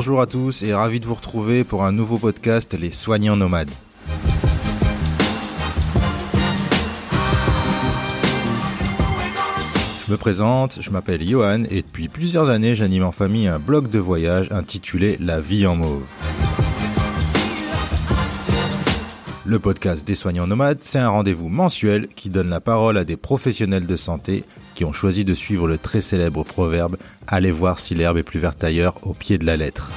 Bonjour à tous et ravi de vous retrouver pour un nouveau podcast Les Soignants Nomades. Je me présente, je m'appelle Johan et depuis plusieurs années j'anime en famille un blog de voyage intitulé La vie en mauve. Le podcast des soignants nomades, c'est un rendez-vous mensuel qui donne la parole à des professionnels de santé qui ont choisi de suivre le très célèbre proverbe Allez voir si l'herbe est plus verte ailleurs au pied de la lettre.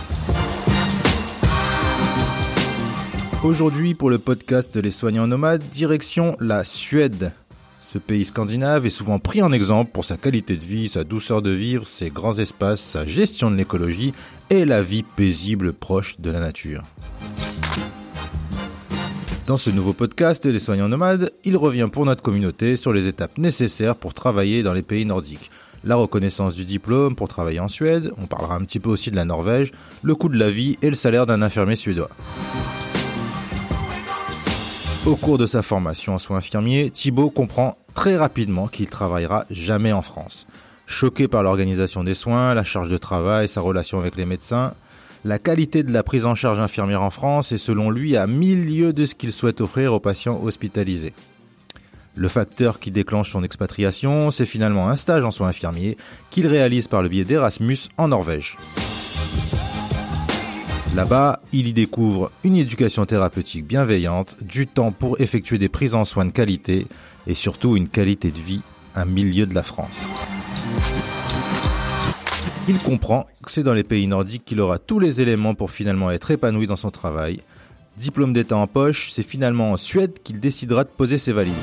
Aujourd'hui, pour le podcast Les soignants nomades, direction la Suède. Ce pays scandinave est souvent pris en exemple pour sa qualité de vie, sa douceur de vivre, ses grands espaces, sa gestion de l'écologie et la vie paisible proche de la nature. Dans ce nouveau podcast Les soignants nomades, il revient pour notre communauté sur les étapes nécessaires pour travailler dans les pays nordiques. La reconnaissance du diplôme pour travailler en Suède, on parlera un petit peu aussi de la Norvège, le coût de la vie et le salaire d'un infirmier suédois. Au cours de sa formation en soins infirmiers, Thibaut comprend très rapidement qu'il travaillera jamais en France. Choqué par l'organisation des soins, la charge de travail, sa relation avec les médecins, la qualité de la prise en charge infirmière en France est selon lui à mille lieues de ce qu'il souhaite offrir aux patients hospitalisés. Le facteur qui déclenche son expatriation, c'est finalement un stage en soins infirmiers qu'il réalise par le biais d'Erasmus en Norvège. Là-bas, il y découvre une éducation thérapeutique bienveillante, du temps pour effectuer des prises en soins de qualité et surtout une qualité de vie à milieu de la France. Il comprend que c'est dans les pays nordiques qu'il aura tous les éléments pour finalement être épanoui dans son travail. Diplôme d'État en poche, c'est finalement en Suède qu'il décidera de poser ses valises.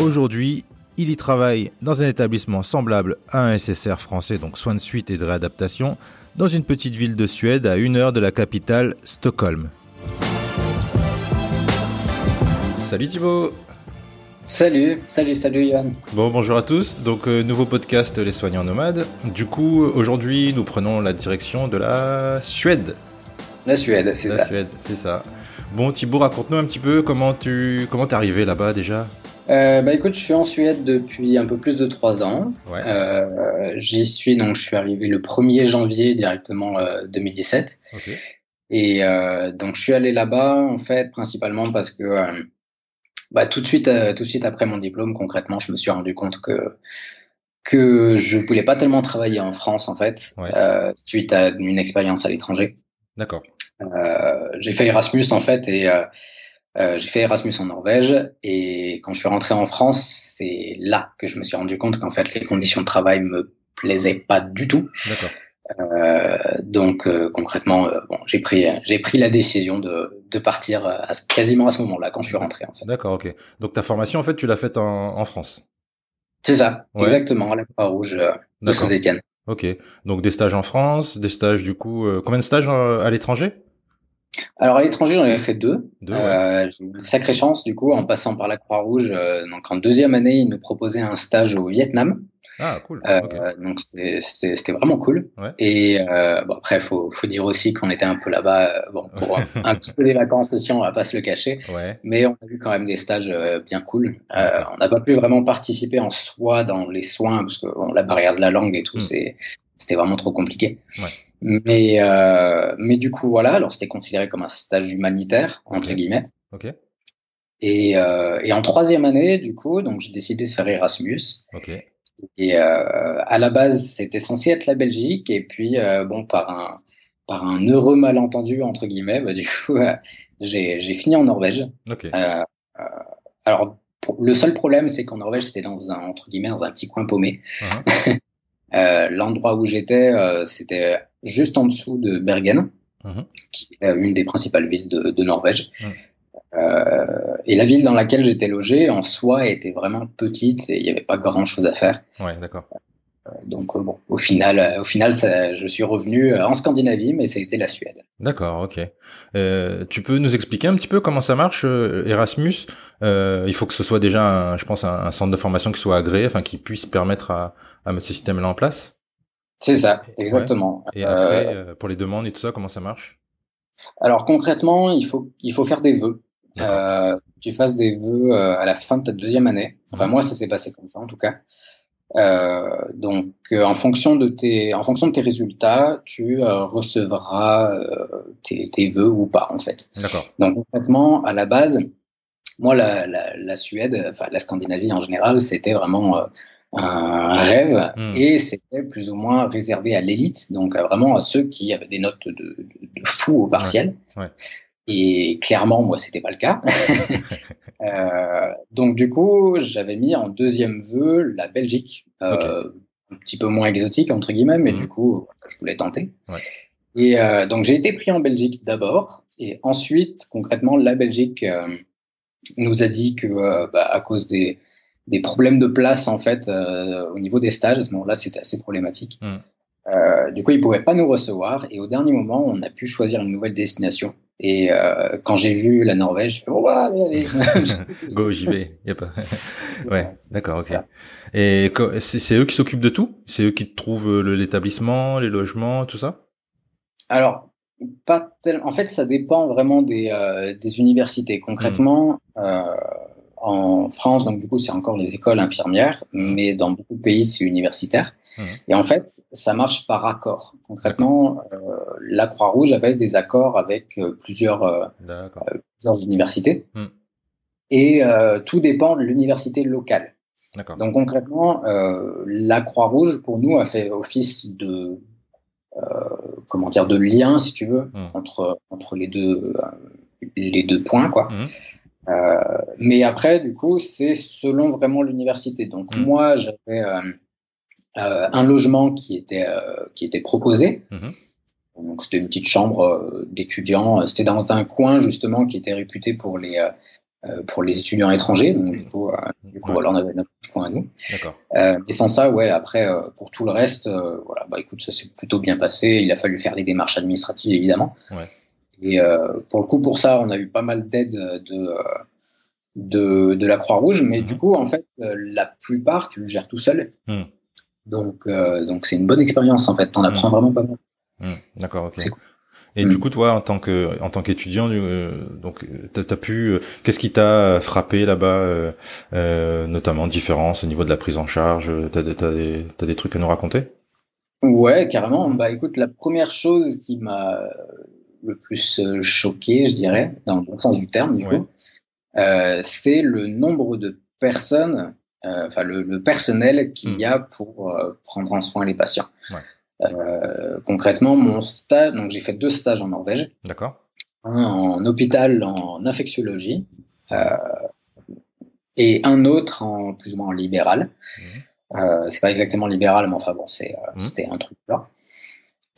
Aujourd'hui, il y travaille dans un établissement semblable à un SSR français, donc soins de suite et de réadaptation, dans une petite ville de Suède à une heure de la capitale, Stockholm. Salut Thibaut Salut, salut, salut Yann. Bon, bonjour à tous. Donc, euh, nouveau podcast Les Soignants Nomades. Du coup, aujourd'hui, nous prenons la direction de la Suède. La Suède, c'est ça. La Suède, c'est ça. Bon, Thibaut, raconte-nous un petit peu comment tu comment t'es arrivé là-bas déjà. Euh, bah écoute, je suis en Suède depuis un peu plus de trois ans. Ouais. Euh, J'y suis, donc je suis arrivé le 1er janvier directement euh, 2017. Ok. Et donc je suis allé là-bas en fait principalement parce que bah, tout de suite, euh, tout de suite après mon diplôme, concrètement, je me suis rendu compte que que je voulais pas tellement travailler en France en fait, Ouais. euh, suite à une expérience à l'étranger. D'accord. Euh, j'ai fait Erasmus en fait et euh, euh, j'ai fait Erasmus en Norvège et quand je suis rentré en France, c'est là que je me suis rendu compte qu'en fait les conditions de travail me plaisaient pas du tout. D'accord. Euh, donc euh, concrètement, euh, bon, j'ai pris j'ai pris la décision de, de partir à quasiment à ce moment-là quand je suis rentré en fait. D'accord, ok. Donc ta formation, en fait, tu l'as faite en, en France? C'est ça, Ouais. exactement, à la Croix-Rouge euh, de. Saint-Étienne. Ok. Donc des stages en France, des stages du coup. euh, combien de stages euh, à l'étranger? Alors à l'étranger, j'en avais fait deux. Deux. ouais. Euh, une sacrée chance du coup en passant par la Croix-Rouge. donc en deuxième année, ils nous proposaient un stage au Vietnam. Ah, cool. Euh. Donc c'était- vraiment cool. Ouais. Et euh, bon, après, faut faut dire aussi qu'on était un peu là-bas, euh, bon pour un, un petit peu des vacances aussi, on va pas se le cacher. Ouais. Mais on a eu quand même des stages euh, bien cool. Euh, on n'a pas pu vraiment participer en soi dans les soins parce que bon, la barrière de la langue et tout, Mm. c'est c'était vraiment trop compliqué. Ouais. Mais euh, mais du coup voilà, alors c'était considéré comme un stage humanitaire entre guillemets. Ok. Et, euh, et en troisième année, du coup, donc j'ai décidé de faire Erasmus. Ok. Et euh, à la base, c'était censé être la Belgique, et puis euh, bon, par un par un heureux malentendu entre guillemets, bah, du coup, euh, j'ai j'ai fini en Norvège. Ok. Euh, euh, alors le seul problème, c'est qu'en Norvège, c'était dans un entre guillemets dans un petit coin paumé. Euh, L'endroit où j'étais, euh, c'était juste en dessous de Bergen, Mhm. qui est une des principales villes de, de Norvège. Mhm. Euh, et la ville dans laquelle j'étais logé, en soi, était vraiment petite et il n'y avait pas grand-chose à faire. Ouais, d'accord. Donc euh, bon, au final, euh, au final, ça, je suis revenu euh, en Scandinavie, mais été la Suède. D'accord, ok. Euh, tu peux nous expliquer un petit peu comment ça marche, euh, Erasmus? Euh, Il faut que ce soit déjà, un, je pense, un, un centre de formation qui soit agréé, enfin qui puisse permettre à, à mettre ce système-là en place? C'est ça, exactement. Et Euh, après, euh, pour les demandes et tout ça, comment ça marche? Alors concrètement, il faut, il faut faire des vœux. Euh, tu fasses des vœux euh, à la fin de ta deuxième année. Enfin, moi, ça s'est passé comme ça, en tout cas. Euh, donc, euh, en fonction de tes, en fonction de tes résultats, tu euh, recevras tes, tes vœux ou pas, en fait. D'accord. Donc, concrètement, à la base, moi, la, la, la Suède, enfin la Scandinavie en général, c'était vraiment un rêve Hmm. et c'était plus ou moins réservé à l'élite, donc vraiment à ceux qui avaient des notes de, de, de fou au partiel. Ouais, ouais. Et clairement, moi, c'était pas le cas. Euh, donc, du coup, j'avais mis en deuxième vœu la Belgique, euh, un petit peu moins exotique entre guillemets, mais Mhm. du coup, je voulais tenter. Ouais. Et euh, donc, j'ai été pris en Belgique d'abord, et ensuite, concrètement, la Belgique nous a dit que, bah, à cause des, des problèmes de place en fait au niveau des stages, à ce moment-là, c'était assez problématique. Mhm. Du coup, ils pouvaient pas nous recevoir, et au dernier moment, on a pu choisir une nouvelle destination. Et euh, quand j'ai vu la Norvège, j'ai fait, oh, allez, allez. Go, j'y vais. Y a pas. ouais, d'accord, ok. Voilà. Et c'est eux qui s'occupent de tout? C'est eux qui trouvent euh, l'établissement, les logements, tout ça? Alors, pas tel... en fait, ça dépend vraiment des, euh, des universités. Concrètement, euh, en France, donc du coup, c'est encore les écoles infirmières, mais dans beaucoup de pays, c'est universitaire. Mhm. Et en fait, ça marche par accord. Concrètement, euh, la Croix-Rouge avait des accords avec euh, plusieurs, euh, plusieurs universités. Mhm. Et tout dépend de l'université locale. Donc concrètement, la Croix-Rouge, pour nous, a fait office de, comment dire, de lien, si tu veux, Mhm. entre, entre les, deux, les deux points. Quoi. Mais après, du coup, c'est selon vraiment l'université. Donc moi, j'avais un logement qui était, euh, qui était proposé. Mhm. Donc c'était une petite chambre euh, d'étudiants. C'était dans un coin justement qui était réputé pour les, euh, euh, pour les étudiants étrangers. Donc du coup, euh, du coup Ouais. voilà, on avait notre petit coin à nous. Euh, et sans ça, ouais, après, euh, pour tout le reste, euh, voilà, bah écoute, ça s'est plutôt bien passé. Il a fallu faire les démarches administratives, évidemment. Ouais. Et euh, pour le coup, pour ça, on a eu pas mal d'aide de, euh, de, de la Croix-Rouge, mais Mhm. du coup, en fait, euh, la plupart, tu le gères tout seul. Mhm. Donc, euh, donc c'est une bonne expérience, en fait. T'en apprends vraiment pas mal. Hmm, D'accord, ok. Cool. Et du coup, toi, en tant que en tant qu'étudiant, euh, donc t'as as pu, euh, qu'est-ce qui t'a frappé là-bas, notamment différence au niveau de la prise en charge T'as des t'as des t'as des trucs à nous raconter? Ouais, carrément. Bah écoute, la première chose qui m'a le plus choqué, je dirais, dans le bon sens du terme, du Ouais. coup, c'est le nombre de personnes, enfin le, le personnel qu'il Mm. y a pour euh, prendre en soin les patients. Ouais. Euh, concrètement, mon stage, donc j'ai fait deux stages en Norvège, D'accord. un en hôpital en infectiologie euh, et un autre en plus ou moins en libéral. Mhm. Euh, c'est pas exactement libéral, mais enfin bon, c'est, euh, Mhm. c'était un truc là.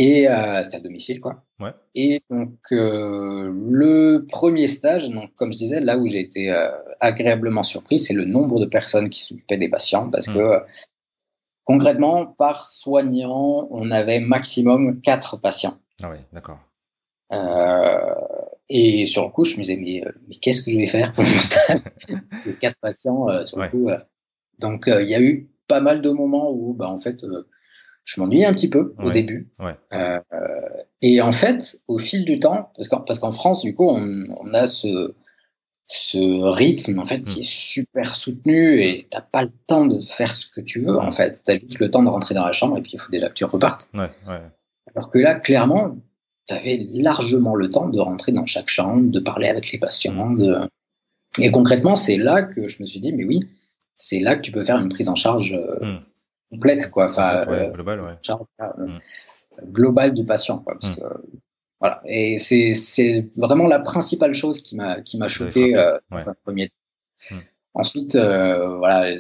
Et euh, c'était à domicile, quoi. Ouais. Et donc, euh, le premier stage, donc, comme je disais, là où j'ai été euh, agréablement surpris, c'est le nombre de personnes qui s'occupaient des patients, parce Mhm. que concrètement, par soignant, on avait maximum quatre patients. Ah ouais, d'accord. Et sur le coup, je me disais, mais, mais qu'est-ce que je vais faire pour mon stage? Parce que quatre patients, sur Ouais. le coup. donc, il y a eu pas mal de moments où, bah, en fait, je m'ennuyais un petit peu au début. Ouais. Euh, et en fait, au fil du temps, parce qu'en, parce qu'en France, du coup, on, on a ce, ce rythme, en fait, qui est super soutenu et t'as pas le temps de faire ce que tu veux, en fait. T'as juste le temps de rentrer dans la chambre et puis il faut déjà que tu repartes. Ouais. Alors que là, clairement, tu avais largement le temps de rentrer dans chaque chambre, de parler avec les patients. De... Et concrètement, c'est là que je me suis dit, mais oui, c'est là que tu peux faire une prise en charge euh, Hmm. Complète, quoi. Enfin, ouais, euh, global, ouais. euh, Mm. du patient, quoi. Parce Mm. que, voilà. Et c'est, c'est vraiment la principale chose qui m'a, qui m'a choqué euh, ouais. dans un premier temps. Mm. Ensuite, euh, voilà,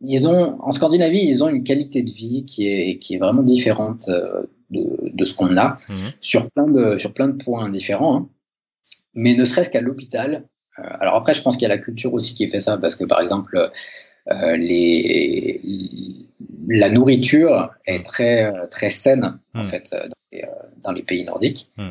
ils ont, en Scandinavie, ils ont une qualité de vie qui est, qui est vraiment différente euh, de, de ce qu'on a sur plein de, sur plein de points différents. hein. Mais ne serait-ce qu'à l'hôpital. alors après, je pense qu'il y a la culture aussi qui fait ça, parce que par exemple, les, la nourriture est Mm. très, euh, très saine, en Mm. fait, euh, dans les, euh, dans les pays nordiques. Mm.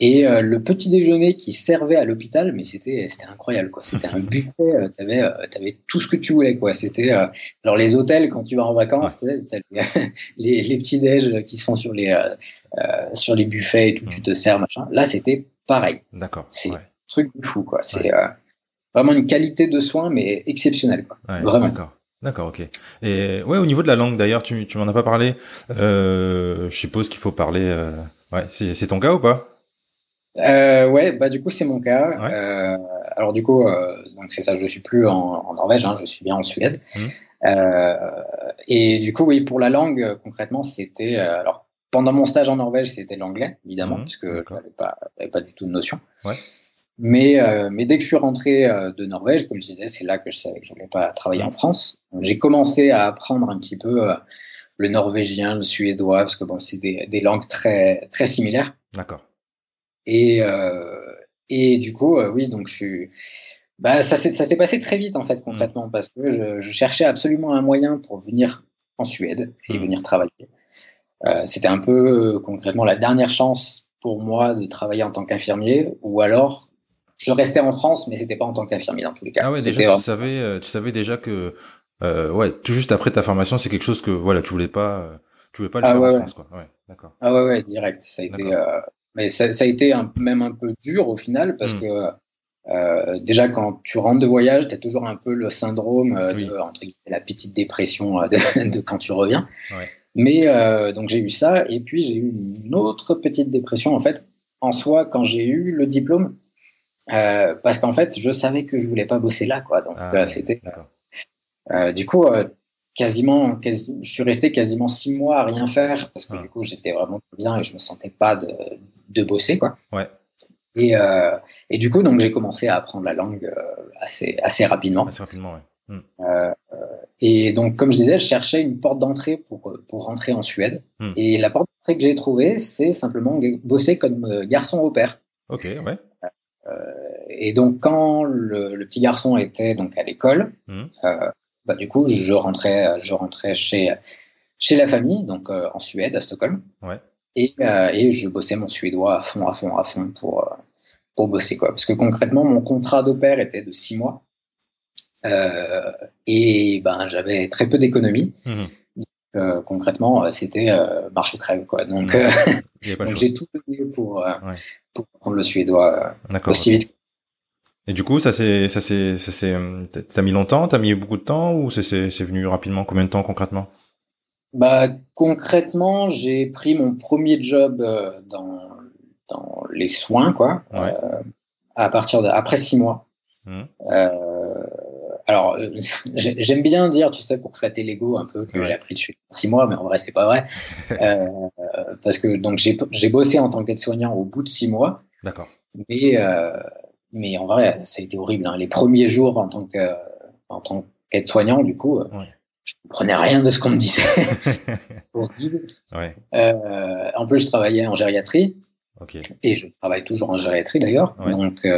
Et euh, le petit déjeuner qui servait à l'hôpital, mais c'était incroyable quoi. C'était un buffet, euh, t'avais euh, t'avais tout ce que tu voulais quoi. C'était euh, alors les hôtels quand tu vas en vacances, t'as les, les, les petits déj qui sont sur les euh, euh, sur les buffets et tout, tu te sers machin. Là c'était pareil, D'accord. C'est- Ouais, truc de fou quoi. C'est euh, vraiment une qualité de soins mais exceptionnelle quoi. ouais, vraiment. D'accord. D'accord, ok. Et ouais, au niveau de la langue, d'ailleurs, tu, tu m'en as pas parlé. Euh, je suppose qu'il faut parler. Euh... Ouais, c'est ton cas ou pas? Euh, Ouais, bah du coup c'est mon cas. Ouais. Euh, alors du coup, donc c'est ça, je suis plus en, en Norvège, hein, je suis bien en Suède. Mmh. Et du coup, oui, pour la langue, concrètement, c'était alors pendant mon stage en Norvège, c'était l'anglais, évidemment, mmh, puisque je n'avais pas, pas du tout de notion. Ouais. Mais, euh, mais dès que je suis rentré euh, de Norvège, comme je disais, c'est là que je savais que je voulais pas travailler en France. J'ai commencé à apprendre un petit peu euh, le norvégien, le suédois, parce que bon, c'est des, des, langues très, très similaires. D'accord. Et, et du coup, oui, donc je suis. Bah, ça s'est passé très vite, en fait, concrètement, mmh. parce que je, je, cherchais absolument un moyen pour venir en Suède et mmh. venir travailler. C'était un peu, concrètement, la dernière chance pour moi de travailler en tant qu'infirmier, ou alors je restais en France, mais c'était pas en tant qu'infirmier dans tous les cas. Ah ouais, déjà, tu savais, euh, tu savais déjà que, euh, ouais, tout juste après ta formation, c'est quelque chose que, voilà, tu voulais pas, euh, tu voulais pas le ah faire ouais, en France, quoi. Ouais, d'accord. Ah ouais, ouais, direct. Ça a été, euh, mais ça, ça, a été un, même un peu dur au final parce mmh. que déjà quand tu rentres de voyage, tu as toujours un peu le syndrome oui. de entre guillemets, la petite dépression de, de quand tu reviens. Mais donc j'ai eu ça et puis j'ai eu une autre petite dépression en fait en soi quand j'ai eu le diplôme euh, parce qu'en fait, je savais que je voulais pas bosser là, quoi. Donc, ah, euh, c'était. Euh, du coup, quasiment, quasi... je suis resté quasiment six mois à rien faire parce que Ah. du coup, j'étais vraiment bien et je me sentais pas de, de bosser, quoi. Ouais. Et, et du coup, donc, j'ai commencé à apprendre la langue assez, assez rapidement. Assez rapidement, ouais. Hmm. Euh, et donc, comme je disais, je cherchais une porte d'entrée pour, pour rentrer en Suède. Hmm. Et la porte d'entrée que j'ai trouvée, c'est simplement bosser comme garçon au père. Ok, ouais. Euh, et donc, quand le, le, petit garçon était donc à l'école, Hmm. euh, bah, du coup, je rentrais, je rentrais chez, chez la famille, donc euh, en Suède, à Stockholm. Ouais. Et, euh, et je bossais mon suédois à fond, à fond, à fond pour, pour bosser. Quoi. Parce que concrètement, mon contrat d'au pair était de six mois. Et ben, j'avais très peu d'économies. Mhm. Euh, concrètement, c'était euh, marche ou crève. Quoi. Donc, euh, j'ai tout donné pour, euh, Ouais. pour prendre le suédois euh, aussi vite. Et du coup, ça c'est, ça c'est, ça c'est, t'as- mis longtemps, t'as mis beaucoup de temps ou c'est, venu rapidement? Combien de temps concrètement? Bah, concrètement, j'ai pris mon premier job euh, dans, dans les soins, quoi, Ouais. euh, à partir de après six mois. Euh, alors, euh, j'ai- j'aime bien dire, tu sais, pour flatter l'ego un peu, que Ouais. j'ai appris en six mois, mais en vrai, c'est pas vrai. Euh, parce que donc j'ai bossé en tant qu'aide-soignant au bout de six mois, D'accord. mais euh, mais en vrai, ça a été horrible. hein. Les premiers jours en tant que en tant qu'aide-soignant, du coup, Ouais. je comprenais rien de ce qu'on me disait. horrible. ouais. En plus, je travaillais en gériatrie Ok. et je travaille toujours en gériatrie d'ailleurs. Donc, tu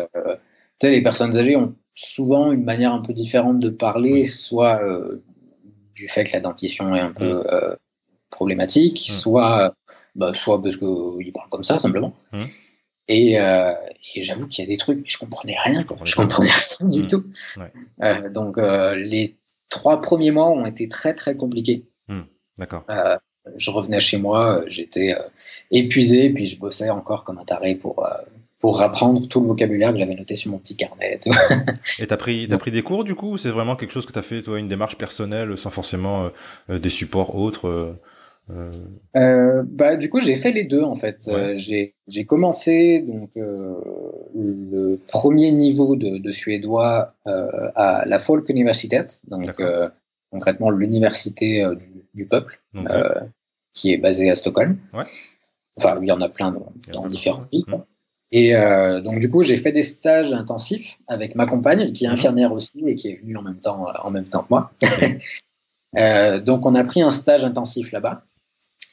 sais, les personnes âgées ont souvent une manière un peu différente de parler, Oui. soit euh, du fait que la dentition est un peu euh, problématique, soit, bah, soit parce qu'ils parlent comme ça simplement. Et, euh, et j'avoue qu'il y a des trucs, mais je comprenais rien. quoi. comprenais Je comprenais rien du Mm. tout. Ouais. Euh, donc, euh, les trois premiers mois ont été très très compliqués. D'accord. Euh, je revenais chez moi, euh, j'étais euh, épuisé, puis je bossais encore comme un taré pour, euh, pour apprendre tout le vocabulaire que j'avais noté sur mon petit carnet. et t'as pris, t'as pris des cours du coup ou c'est vraiment quelque chose que t'as fait toi, une démarche personnelle sans forcément euh, euh, des supports autres euh, bah, du coup, j'ai fait les deux en fait. Ouais. Euh, j'ai commencé donc le premier niveau de, de suédois à la Folkuniversitet, donc D'accord. euh, concrètement l'université du, du peuple, donc, qui est basée à Stockholm. Ouais. Enfin, il y en a plein dans, de différentes Et euh, donc du coup, j'ai fait des stages intensifs avec ma compagne, qui est Mhm. infirmière aussi et qui est venue en même temps, en même temps que moi. Euh, donc on a pris un stage intensif là-bas.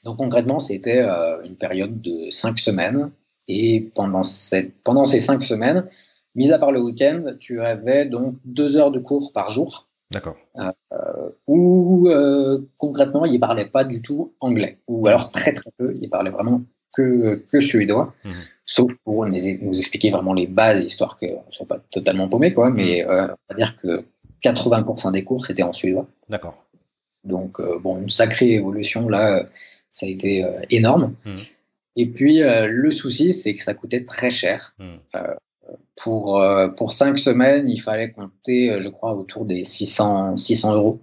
Donc concrètement, c'était euh, une période de cinq semaines. Et pendant, cette, pendant ces cinq semaines, mis à part le week-end, tu avais donc deux heures de cours par jour D'accord. où euh, concrètement, ils parlaient pas du tout anglais, ou alors très très peu, ils parlaient vraiment que, que suédois, Mhm. sauf pour nous, nous expliquer vraiment les bases, histoire qu'on ne soit pas totalement paumé, quoi, mais euh, on va dire que 80% des cours, c'était en suédois. D'accord. Donc, euh, bon, une sacrée évolution, là, euh, ça a été euh, énorme. Mhm. Et puis, le souci, c'est que ça coûtait très cher. Pour, pour cinq semaines, il fallait compter, je crois, autour des 600, 600 euros,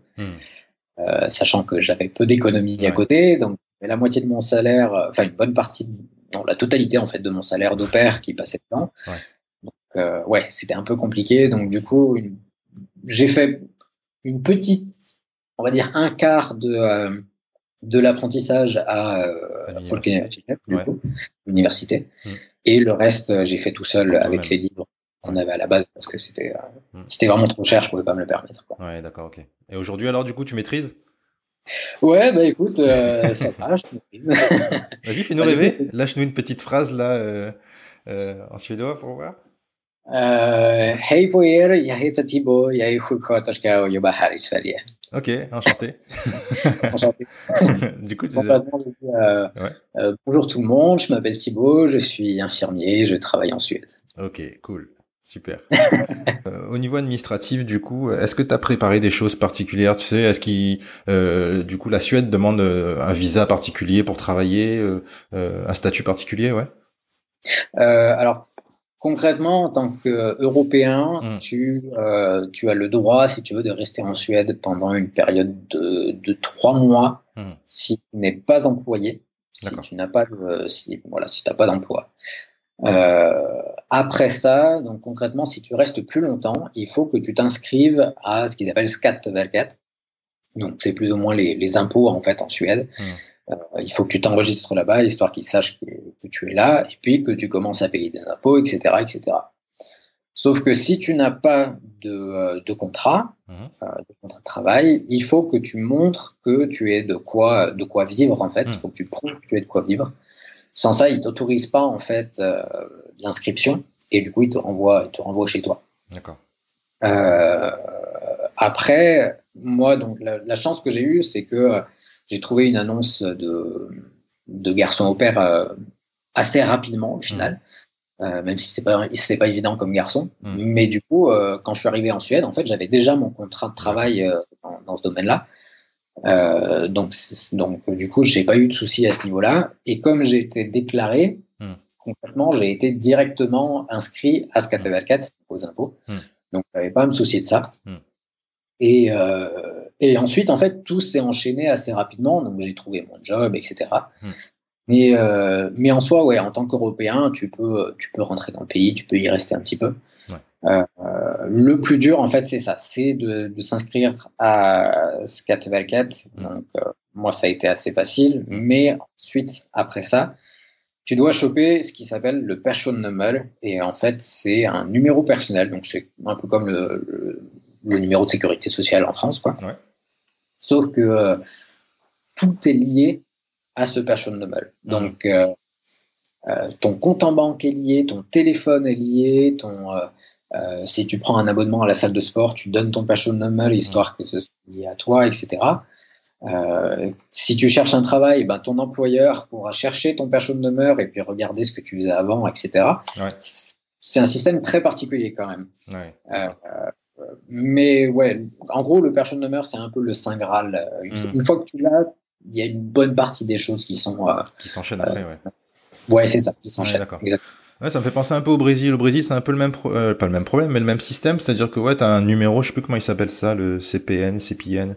sachant que j'avais peu d'économies à côté. Donc, la moitié de mon salaire, enfin, une bonne partie, non, la totalité, en fait, de mon salaire d'opère qui passait dedans. Ouais. Donc, ouais, c'était un peu compliqué. Donc, du coup, j'ai fait une petite, on va dire, un quart de de l'apprentissage à, euh, l'université. Mm. Et le reste, euh, j'ai fait tout seul avec les livres qu'on avait à la base parce que c'était euh, mm. c'était vraiment trop cher, je pouvais pas me le permettre. Quoi. Ouais, d'accord, ok. Et aujourd'hui, alors, du coup, tu maîtrises? Ouais, bah écoute, euh, ça va, je. Vas-y, fais-nous bah, rêver. Lâche-nous une petite phrase là en suédois pour voir. Uh, hej på er, jag heter Thibaut, jag är sjuksköterska och jobbar här i Sverige. Ok, enchanté. enchanté. du coup, tu disais... euh, ouais. euh, bonjour tout le monde, je m'appelle Thibaut, je suis infirmier, je travaille en Suède. Ok, cool. Super. euh, au niveau administratif, du coup, est-ce que tu as préparé des choses particulières Tu sais, est-ce qu'il, euh, du coup, la Suède demande euh, un visa particulier pour travailler, euh, un statut particulier, ouais Alors, concrètement, en tant qu'Européen, mm. tu, tu as le droit, si tu veux, de rester en Suède pendant une période de, de trois mois mm. si tu n'es pas employé, si tu n'as pas, si, voilà, si pas d'emploi. Euh, après ça, donc concrètement, si tu restes plus longtemps, il faut que tu t'inscrives à ce qu'ils appellent Skatteverket. Donc c'est plus ou moins les, les, impôts en fait en Suède. Mm. Euh, il faut que tu t'enregistres là-bas, histoire qu'ils sachent que, tu es là, et puis que tu commences à payer des impôts, etc. etc. Sauf que si tu n'as pas de, euh, contrat, mmh. euh, de contrat de travail, il faut que tu montres que tu es de quoi, de quoi vivre, en fait. Il mmh. faut que tu prouves que tu es de quoi vivre. Sans ça, ils ne t'autorisent pas, en fait, l'inscription, et du coup, ils te renvoient, ils te renvoient chez toi. D'accord. après, moi, donc, la chance que j'ai eue, c'est que j'ai trouvé une annonce de, de garçon au père euh, assez rapidement au final. Mmh. Euh, même si c'est pas c'est pas évident comme garçon, mmh. mais du coup, euh, quand je suis arrivé en Suède, en fait, j'avais déjà mon contrat de travail dans, ce domaine-là. Donc, donc, du coup, j'ai pas eu de soucis à ce niveau-là. Et comme j'ai été déclaré, mmh. concrètement, j'ai été directement inscrit à Skatteverket aux impôts. Donc, je n'avais pas à me soucier de ça. Et, et ensuite, en fait, tout s'est enchaîné assez rapidement. Donc, j'ai trouvé mon job, etc. Mais, euh, mais en soi, ouais, en tant qu'Européen, tu peux, tu peux rentrer dans le pays, tu peux y rester un petit peu. Euh, le plus dur, en fait, c'est ça, c'est de, de s'inscrire à Skatteverket. Hmm. Donc, euh, moi, ça a été assez facile. Mais ensuite, après ça, tu dois choper ce qui s'appelle le Personnummer. Et en fait, c'est un numéro personnel. Donc, c'est un peu comme le, le, numéro de sécurité sociale en France, quoi. Ouais. Sauf que tout est lié à ce passion number. Mmh. Donc, euh, euh, ton compte en banque est lié, ton téléphone est lié, ton, si tu prends un abonnement à la salle de sport, tu donnes ton passion number histoire que ce soit lié à toi, etc. si tu cherches un travail, ben, ton employeur pourra chercher ton passion number et puis regarder ce que tu faisais avant, etc. C'est un système très particulier quand même. Ouais mais ouais, en gros, le person number, c'est un peu le Saint Graal. Euh, hmm. Une, fois que tu l'as, il y a une bonne partie des choses qui sont. Euh, qui s'enchaînent après, ouais. Ouais, c'est ça, qui s'enchaînent. Ouais, Ouais, ça me fait penser un peu au Brésil. Au Brésil, c'est un peu le même, euh, pas le même problème, mais le même système. C'est-à-dire que ouais, t'as un numéro, je sais plus comment il s'appelle ça, le CPN, CPN,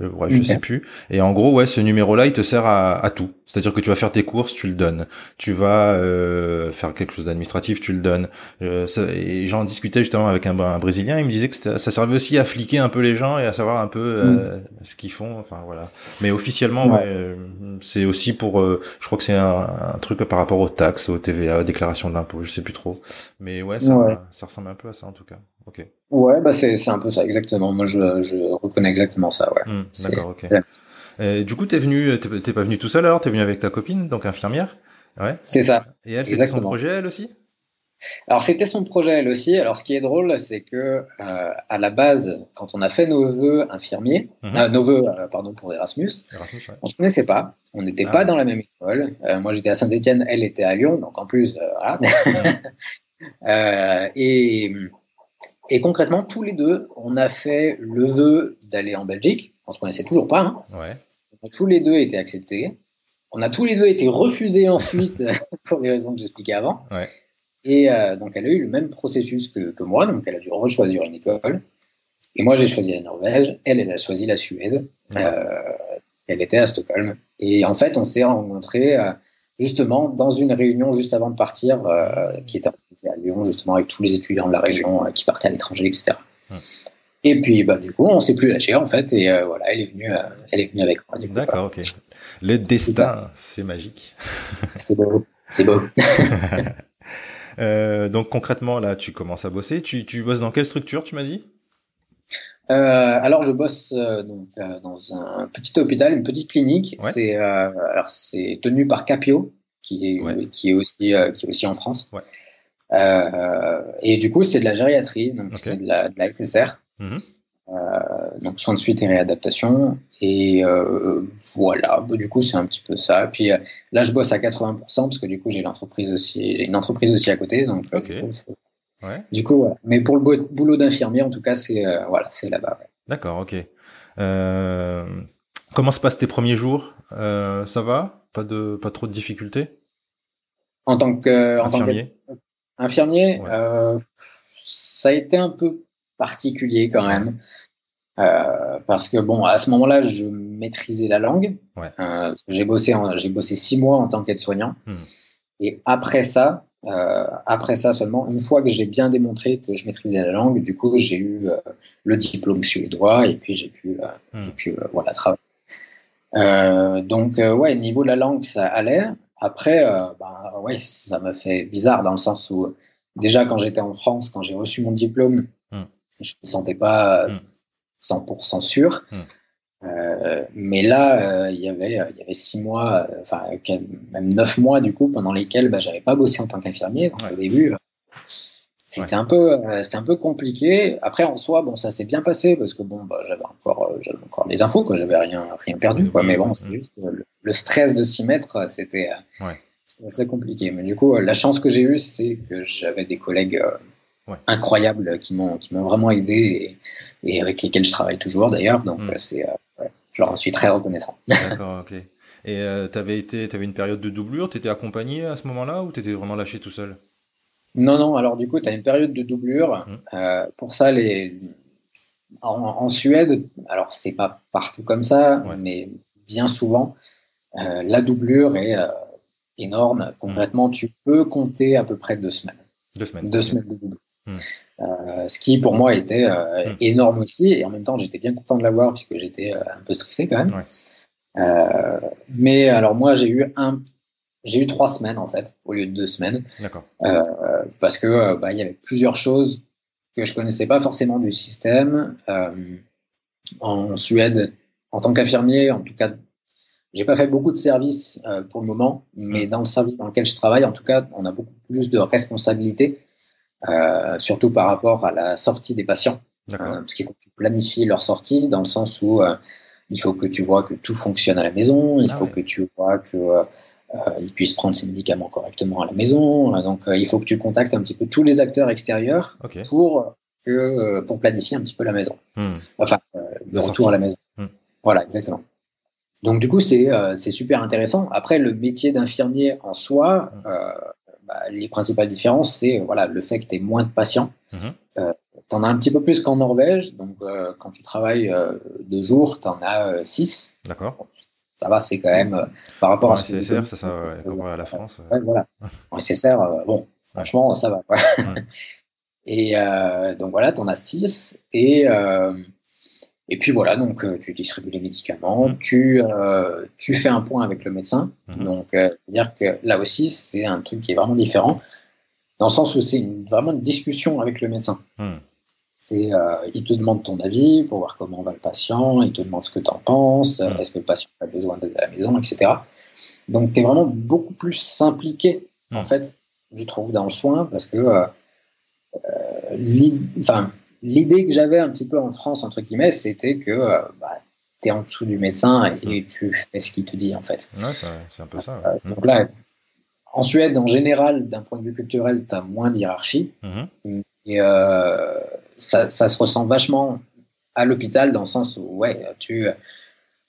euh, bref, je sais plus. Et en gros, ouais, ce numéro-là, il te sert à, à tout. C'est-à-dire que tu vas faire tes courses, tu le donnes. Tu vas euh, faire quelque chose d'administratif, tu le donnes. Euh, ça, et j'en discutais justement avec un, un, Brésilien, il me disait que ça servait aussi à fliquer un peu les gens et à savoir un peu euh, mm. ce qu'ils font. Enfin voilà. Mais officiellement, ouais. ouais c'est aussi pour, je crois que c'est un, un, truc par rapport aux taxes, aux TVA, aux déclarations d'impôts je sais plus trop. Mais ouais, ça, ça, ressemble un peu à ça en tout cas. Ok. Ouais, bah c'est un peu ça, exactement. Moi, je, je reconnais exactement ça, ouais. Hmm, d'accord, ok. Et du coup, t'es venu, t'es pas venu tout seul alors, t'es venu avec ta copine, donc infirmière? Ouais. C'est ça. Et elle, c'était son projet, elle aussi? Alors c'était son projet elle aussi. Alors ce qui est drôle, c'est que euh, à la base, quand on a fait nos vœux infirmiers, mhm. euh, nos vœux, euh, pardon pour Erasmus, Erasmus on se connaissait pas, on n'était ah pas dans la même école. moi j'étais à Saint-Étienne, elle était à Lyon, donc en plus voilà. Et, et concrètement tous les deux, on a fait le vœu d'aller en Belgique. On se connaissait toujours pas. Hein. Ouais. tous les deux été acceptés. On a tous les deux été refusés ensuite pour les raisons que j'expliquais avant. Ouais. Et donc, elle a eu le même processus que, que moi, donc elle a dû rechoisir une école. Et moi, j'ai choisi la Norvège. Elle, elle a choisi la Suède. elle était à Stockholm. Et en fait, on s'est rencontrés justement dans une réunion juste avant de partir, qui était à Lyon, justement, avec tous les étudiants de la région qui partaient à l'étranger, etc. Et puis, bah, du coup, on s'est plus lâché, en fait, et euh, voilà, elle est venue, euh, elle est venue avec moi. D'accord, ok. Le destin, c'est magique. C'est beau, c'est beau. euh, donc, concrètement, là, tu commences à bosser. Tu, tu bosses dans quelle structure, tu m'as dit? Alors, je bosse donc, dans un petit hôpital, une petite clinique. C'est alors c'est tenu par Capio, qui est qui est aussi qui est aussi en France. Ouais. et du coup, c'est de la gériatrie, donc c'est de la, de la XSR. Mhm. Euh, donc soins de suite et réadaptation. Et euh, voilà, bah, du coup c'est un petit peu ça. Puis euh, là je bosse à 80% parce que du coup j'ai l'entreprise aussi, j'ai une entreprise aussi à côté. Donc du coup, mais pour le boulot d'infirmier en tout cas c'est voilà c'est là-bas. D'accord, ok. comment se passent tes premiers jours? Ça va? Pas de pas trop de difficultés? En tant que infirmier, infirmier ça a été un peu particulier quand même. Euh, parce que bon, à ce moment-là, je maîtrisais la langue. Euh, j'ai bossé, j'ai bossé six mois en tant qu'aide-soignant. Hmm. Et après ça, euh, après ça seulement, une fois que j'ai bien démontré que je maîtrisais la langue, du coup, j'ai eu le diplôme suédois et puis j'ai pu, hmm. pu voilà travailler. donc ouais, niveau de la langue, ça allait. Après, bah, ouais, ça m'a fait bizarre dans le sens où déjà quand j'étais en France, quand j'ai reçu mon diplôme, je me sentais pas 100% hmm. sûr. Hmm. Euh, mais là, euh, il y avait il y avait six mois, euh, enfin même neuf mois du coup, pendant lesquels bah, j'avais pas bossé en tant qu'infirmier. Donc au début, c'était un peu c'était un peu compliqué. Après en soi, bon, ça s'est bien passé parce que bon, bah, j'avais encore j'avais encore les infos, quoi. J'avais rien rien perdu, quoi. Mais bon, c'est juste le, le, stress de s'y mettre, c'était assez compliqué. Mais du coup, la chance que j'ai eue, c'est que j'avais des collègues qui m'ont qui m'ont vraiment aidé et, avec lesquels je travaille toujours d'ailleurs. Donc mm. c'est euh, je leur suis très reconnaissant. D'accord, ok. Et euh, tu avais une période de doublure, tu étais accompagné à ce moment-là ou tu étais vraiment lâché tout seul? Non, non, alors du coup, tu as une période de doublure. Mm. Euh, pour ça, les... En, Suède, alors c'est pas partout comme ça, mais bien souvent, la doublure est énorme. Concrètement, tu peux compter à peu près deux semaines. Deux semaines. Deux semaines de doublure. Hmm. Euh, ce qui pour moi était euh, hmm. énorme aussi, et en même temps j'étais bien content de l'avoir puisque j'étais euh, un peu stressé quand même. mais alors moi j'ai eu un, j'ai eu trois semaines en fait au lieu de deux semaines. Parce que bah, il y avait plusieurs choses que je connaissais pas forcément du système. en Suède, en tant qu'infirmier, en tout cas, j'ai pas fait beaucoup de services pour le moment, mais hmm. dans le service dans lequel je travaille, en tout cas, on a beaucoup plus de responsabilités euh, surtout par rapport à la sortie des patients. Euh, parce qu'il faut que tu planifies leur sortie dans le sens où euh, il faut que tu vois que tout fonctionne à la maison, il ah faut que tu vois que ils puissent prendre ses médicaments correctement à la maison. donc, il faut que tu contactes un petit peu tous les acteurs extérieurs pour que pour planifier un petit peu la maison. Hmm. Enfin, le retour à la maison. Hmm. Voilà, exactement. Donc, du coup, c'est c'est super intéressant. Après, le métier d'infirmier en soi, hmm. Bah, les principales différences, c'est voilà, le fait que tu aies moins de patients. Mhm. Euh, tu en as un petit peu plus qu'en Norvège. Donc, euh, quand tu travailles euh, deux jours, tu en as six. D'accord. Ça va, c'est quand même par rapport à ce CSR, ça, ça, comparé à la France. Ouais, voilà. En CSR, bon, franchement, ça va. Et donc voilà, tu en as six. Et et puis voilà, donc euh, tu distribues les médicaments, mmh. tu, euh, tu fais un point avec le médecin. Mmh. Donc, euh, dire que là aussi, c'est un truc qui est vraiment différent, dans le sens où c'est vraiment une discussion avec le médecin. Mmh. C'est, il te demande ton avis pour voir comment va le patient, il te demande ce que tu en penses, est-ce que le patient a besoin d'aide à la maison, etc. Donc, tu es vraiment beaucoup plus impliqué, en fait, je trouve, dans le soin, parce que enfin, l'idée que j'avais un petit peu en France, entre guillemets, c'était que euh, bah, tu es en dessous du médecin et, mm. tu fais ce qu'il te dit, en fait. Ouais, c'est un peu ça. Euh, donc là, en Suède, en général, d'un point de vue culturel, tu as moins d'hierarchie. Mm-hmm. Et euh, ça, ça, se ressent vachement à l'hôpital dans le sens où, ouais, tu,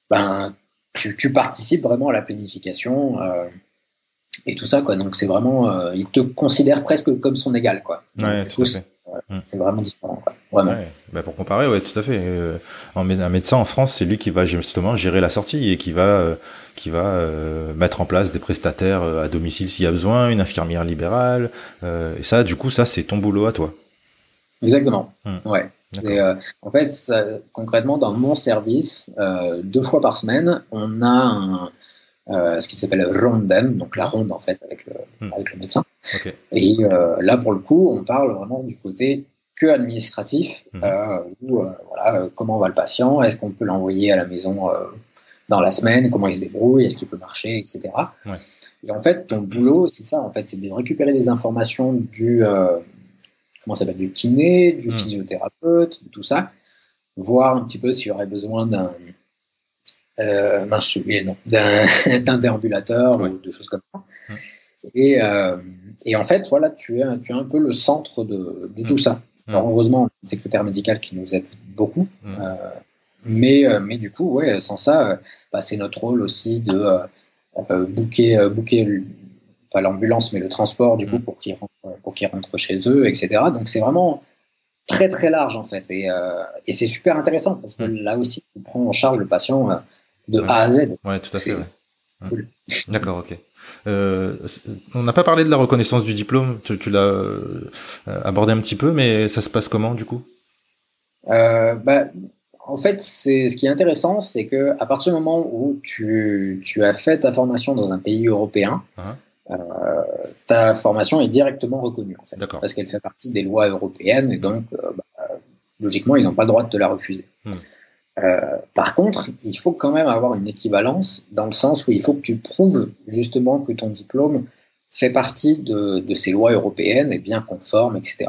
ben, tu, tu, participes vraiment à la planification. et tout ça, quoi. Donc c'est vraiment, euh, il te considère presque comme son égal, quoi. Ouais, tout à Hmm. C'est vraiment différent, quoi. Vraiment. Ouais, bah pour comparer, ouais, tout à fait. Euh, un médecin en France, c'est lui qui va justement gérer la sortie et qui va, euh, qui va euh, mettre en place des prestataires à domicile s'il y a besoin, une infirmière libérale. Et ça, du coup, ça, c'est ton boulot à toi. Exactement. Hmm. Ouais. Et, en fait, ça, concrètement, dans mon service, deux fois par semaine, on a un, euh, ce qui s'appelle rondem, donc la ronde en fait avec le, Hmm. avec le médecin. Et euh, là, pour le coup, on parle vraiment du côté que administratif, euh, où, voilà, comment va le patient, est-ce qu'on peut l'envoyer à la maison dans la semaine, comment il se débrouille, est-ce qu'il peut marcher, etc. Ouais. Et en fait, ton boulot, c'est ça, en fait, c'est de récupérer des informations du, comment s'appelle, du kiné, du Mhm. physiothérapeute, tout ça, voir un petit peu s'il y aurait besoin d'un euh, mince, j'ai oublié le nom, d'un d'un déambulateur Ouais. ou de choses comme ça. Et, euh, et en fait, voilà, tu es, tu es un peu le centre de, de tout Mhm. ça. Alors, heureusement, on a une secrétaire médicale qui nous aide beaucoup. Mhm. Euh, mais, euh, mais du coup, ouais, sans ça, bah, c'est notre rôle aussi de euh, booker, booker le- pas l'ambulance, mais le transport, du coup, pour qu'ils rentrent, pour qu'ils rentrent chez eux, etc. Donc, c'est vraiment très, très large, en fait. Et, euh, et c'est super intéressant parce que là aussi, tu prends en charge le patient euh, de Ouais. A à Z. Ouais, tout à fait. Ouais. cool. D'accord, ok. Euh, on n'a pas parlé de la reconnaissance du diplôme. Tu, tu l'as euh, abordé un petit peu, mais ça se passe comment du coup? Euh, bah, en fait, c'est ce qui est intéressant, c'est que à partir du moment où tu, tu as fait ta formation dans un pays européen, Ah. euh, ta formation est directement reconnue en fait, D'accord. parce qu'elle fait partie des lois européennes et donc bah, logiquement ils n'ont pas le droit de te la refuser. Hmm. Euh, par contre, il faut quand même avoir une équivalence dans le sens où il faut que tu prouves justement que ton diplôme fait partie de, de ces lois européennes, est bien conforme, etc.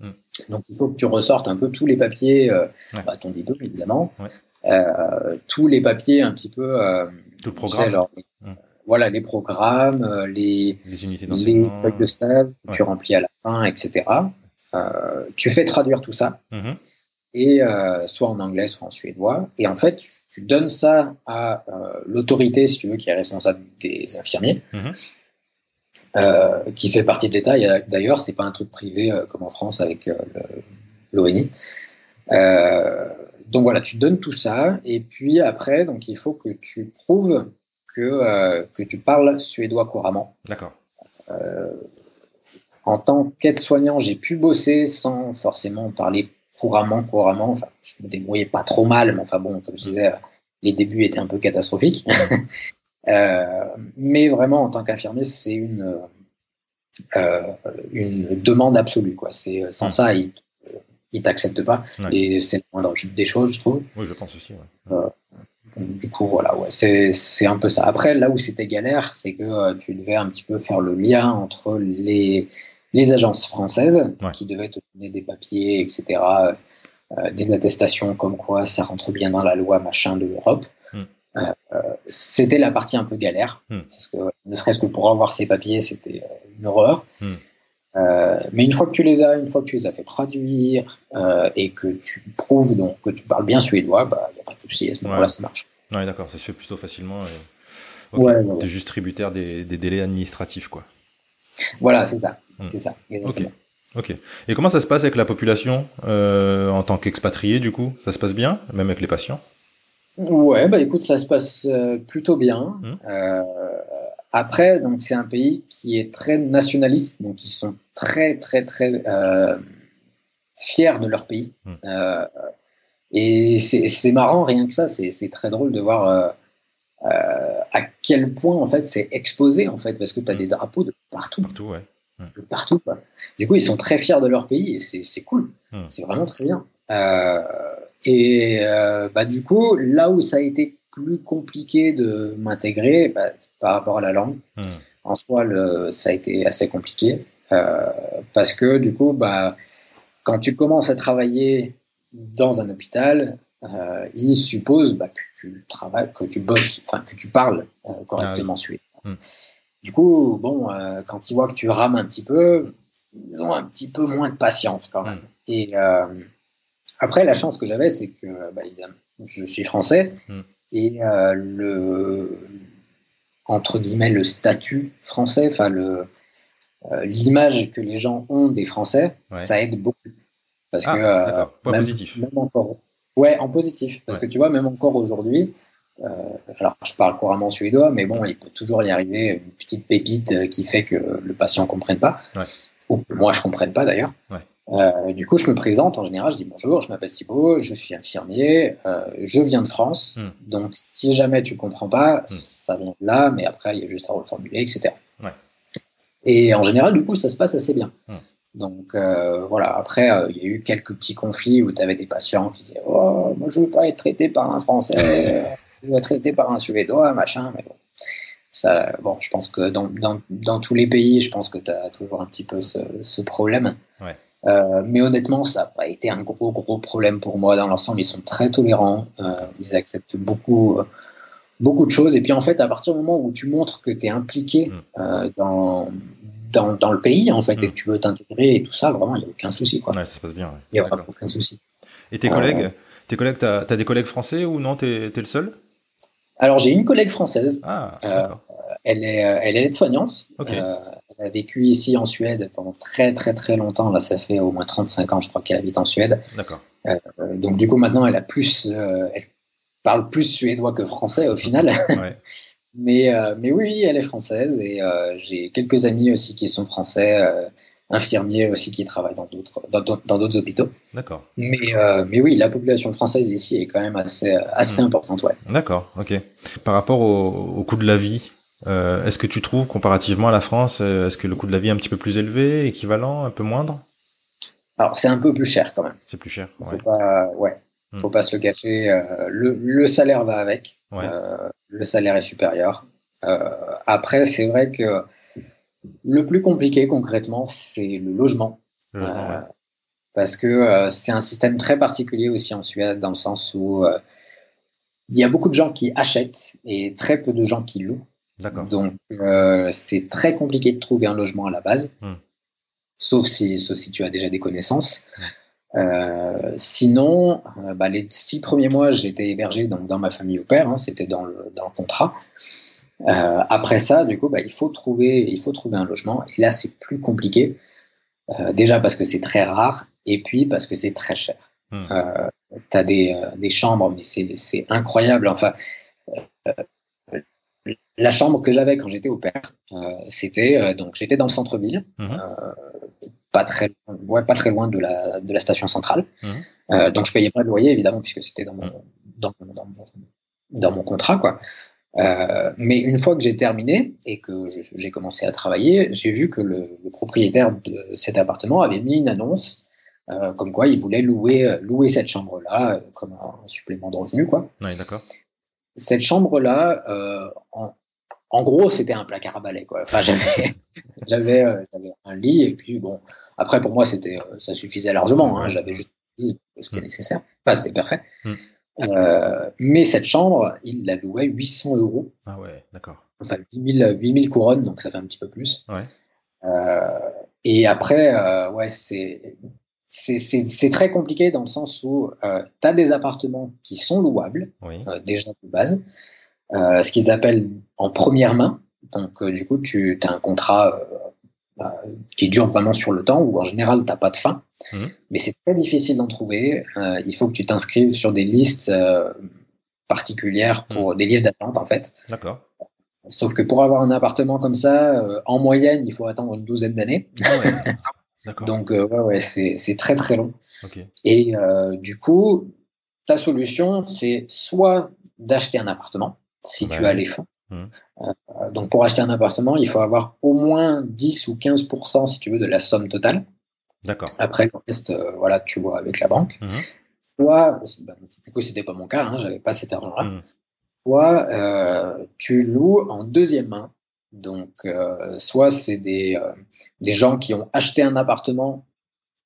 Hmm. Donc il faut que tu ressortes un peu tous les papiers, euh, Ouais. bah, ton diplôme évidemment, Ouais. euh, tous les papiers un petit peu, euh, Tout le tu programme, sais, genre, Hmm. voilà les programmes, les, les unités les feuilles de stage que tu remplis à la fin, etc. Tu fais traduire tout ça Mhm. Et euh, soit en anglais, soit en suédois. Et en fait, tu, donnes ça à euh, l'autorité, si tu veux, qui est responsable des infirmiers, Mhm. euh, qui fait partie de l'État. D'ailleurs, c'est pas un truc privé comme en France avec l'ONI. Donc voilà, tu donnes tout ça, et puis après, donc il faut que tu prouves que, que tu parles suédois couramment. D'accord. En tant qu'aide-soignant, j'ai pu bosser sans forcément parler couramment, couramment. Enfin, je me débrouillais pas trop mal, mais enfin bon, comme je disais, les débuts étaient un peu catastrophiques. Euh, mais vraiment, en tant qu'infirmier, c'est une, euh, une demande absolue. Quoi. C'est, sans ça, ils ne t'acceptent pas. Ouais. Et c'est le moindre des choses, je trouve. Oui, je pense aussi. Ouais. Du coup, voilà, ouais, c'est, c'est un peu ça. Après, là où c'était galère, c'est que euh, tu devais un petit peu faire le lien entre les, les agences françaises Ouais. qui devaient te donner des papiers, etc., euh, des attestations comme quoi ça rentre bien dans la loi machin de l'Europe. Mm. Euh, euh, c'était la partie un peu galère, Mm. parce que ne serait-ce que pour avoir ces papiers, c'était euh, une horreur. Mm. Euh, mais une fois que tu les as, une fois que tu les as fait traduire euh, et que tu prouves donc que tu parles bien suédois, bah y a pas de souci, à ce moment-là Ouais. ça marche. Ouais, d'accord, ça se fait plutôt facilement. et- Ok. Ouais, ouais, ouais. T'es juste tributaire des, des délais administratifs, quoi. Voilà, c'est ça, Mm. c'est ça. Ok. exactement. Ok. Et comment ça se passe avec la population euh, en tant qu'expatrié, du coup? Ça se passe bien, même avec les patients? Ouais, bah écoute, ça se passe euh, plutôt bien. Mm. Euh, après, donc c'est un pays qui est très nationaliste, donc ils sont très très très fiers de leur pays. Mm. Euh, et c'est marrant, rien que ça, c'est très drôle de voir quel point en fait c'est exposé en fait, parce que tu as Mm. des drapeaux de partout, Partout, ouais. de partout. Quoi. Du coup, ils sont très fiers de leur pays et c'est c'est cool. Mm. C'est vraiment très bien. Euh, et euh, bah, du coup, là où ça a été plus compliqué de m'intégrer bah, par rapport à la langue, Hmm. en soi, le, ça a été assez compliqué euh, parce que du coup, bah, quand tu commences à travailler dans un hôpital, euh, ils supposent bah, que tu travailles, que tu bosses, enfin que tu parles euh, correctement suédois. Mm. Du coup, bon, euh, quand ils voient que tu rames un petit peu, ils ont un petit peu moins de patience quand même. Mm. Et euh, après, la chance que j'avais, c'est que bah, je suis français Mm. et le entre guillemets le statut français, enfin le l'image que les gens ont des Français, ça aide beaucoup. Parce ah, que même, positif. encore, ouais, en positif. Parce que tu vois, même encore aujourd'hui, alors je parle couramment suédois, mais bon, il peut toujours y arriver une petite pépite qui fait que le patient ne comprenne pas, ou que moi je ne comprenne pas d'ailleurs. Euh, du coup, je me présente en général, je dis bonjour, je m'appelle Thibaut, je suis infirmier, euh, je viens de France. Hmm. Donc, si jamais tu comprends pas, hmm. ça vient de là, mais après, il y a juste à reformuler, etc. Et en général, du coup, ça se passe assez bien. Hmm. Donc, euh, voilà. Après, il y a eu quelques petits conflits où tu avais des patients qui disaient Oh, moi, je veux pas être traité par un Français, je veux être traité par un Suédois, machin. Mais bon. Ça, bon, je pense que dans, dans, dans tous les pays, je pense que tu as toujours un petit peu ce, ce problème. Ouais. Euh, mais honnêtement, ça n'a pas été un gros, gros problème pour moi. Dans l'ensemble, ils sont très tolérants. Euh, ils acceptent beaucoup, euh, beaucoup de choses. Et puis, en fait, à partir du moment où tu montres que tu es impliqué mm. dans, dans, dans, le pays, en fait, et mm. que tu veux t'intégrer et tout ça, vraiment, il n'y a aucun souci. Quoi. Ouais, ça se passe bien. Il n'y a aucun souci. Et tes collègues tes collègues, tu as, des collègues français ou non Tu es, le seul? Alors, j'ai une collègue française. Ah, elle est, elle est aide-soignante. Elle a vécu ici en Suède pendant très très très longtemps. Là, ça fait au moins 35 ans, je crois, qu'elle habite en Suède. D'accord. Euh, donc du coup, maintenant, elle a plus, euh, elle parle plus suédois que français au final. Ouais. mais euh, mais oui, elle est française et j'ai quelques amis aussi qui sont français. infirmiers aussi qui travaillent dans d'autres dans, d'autres hôpitaux. D'accord. Mais mais oui, la population française ici est quand même assez assez hmm. importante, ouais. D'accord, ok. Par rapport au, au coût de la vie, euh, est-ce que tu trouves, comparativement à la France, euh, est-ce que le coût de la vie est un petit peu plus élevé, équivalent, un peu moindre? Alors, c'est un peu plus cher quand même. C'est plus cher, ouais. Pas, ouais. Hmm. Faut pas se le cacher. Euh, le, salaire va avec. le salaire est supérieur. après, c'est vrai que le plus compliqué concrètement, c'est le logement. Le logement parce que c'est un système très particulier aussi en Suède, dans le sens où il y a beaucoup de gens qui achètent et très peu de gens qui louent. Donc, euh, c'est très compliqué de trouver un logement à la base, hmm. sauf, si, sauf si tu as déjà des connaissances. Euh, sinon, euh, bah, les six premiers mois, j'étais hébergé dans ma famille au père, hein, c'était dans le, dans le contrat. après ça, du coup, bah, il, faut trouver, il faut trouver un logement. Et là, c'est plus compliqué. déjà parce que c'est très rare, et puis parce que c'est très cher. Hmm. tu as des, des, chambres, mais c'est incroyable. Enfin, la chambre que j'avais quand j'étais au père, euh, c'était euh, donc j'étais dans le centre-ville, mhm. Euh, pas très ouais, pas très loin de la de la station centrale. Mhm. donc je payais pas de loyer évidemment puisque c'était dans mon, mhm. dans, dans, dans, mon contrat quoi. mais une fois que j'ai terminé et que j'ai commencé à travailler, j'ai vu que le, propriétaire de cet appartement avait mis une annonce comme quoi il voulait louer, louer cette chambre-là comme un supplément de revenu. Quoi. d'accord. Cette chambre-là, en, en gros, c'était un placard à balai, quoi. Enfin, j'avais, j'avais, euh, un lit et puis bon. Après, pour moi, c'était, euh, ça suffisait largement. Hein, j'avais juste ce qui est mm. nécessaire. Enfin, c'était parfait. Mm. Euh, mais cette chambre, il la louait 800 euros. Ah ouais, d'accord. Enfin, 8000, 8000 couronnes, donc ça fait un petit peu plus. Ouais. Euh, et après, ouais, c'est, c'est, c'est, c'est très compliqué dans le sens où tu as des appartements qui sont louables, oui. déjà de base. Euh, ce qu'ils appellent en première main. Donc, euh, du coup, tu as un contrat euh, bah, qui dure vraiment sur le temps, où en général, tu n'as pas de fin. Mmh. Mais c'est très difficile d'en trouver. il faut que tu t'inscrives sur des listes particulières, pour mmh. des listes d'attente, en fait. D'accord. Sauf que pour avoir un appartement comme ça, en moyenne, il faut attendre une douzaine d'années. Ah ouais. Donc, ouais, ouais, c'est très très long. Et du coup, ta solution, c'est soit d'acheter un appartement, si tu as les fonds. Mmh. Euh, donc pour acheter un appartement, il faut avoir au moins 10 ou 15% si tu veux de la somme totale. D'accord. Après le reste, euh, voilà, tu vois avec la banque. Mmh. Soit, bah, du coup c'était pas mon cas, hein, j'avais pas cet argent-là. Mmh. Soit euh, tu loues en deuxième main. Donc soit c'est des, des gens qui ont acheté un appartement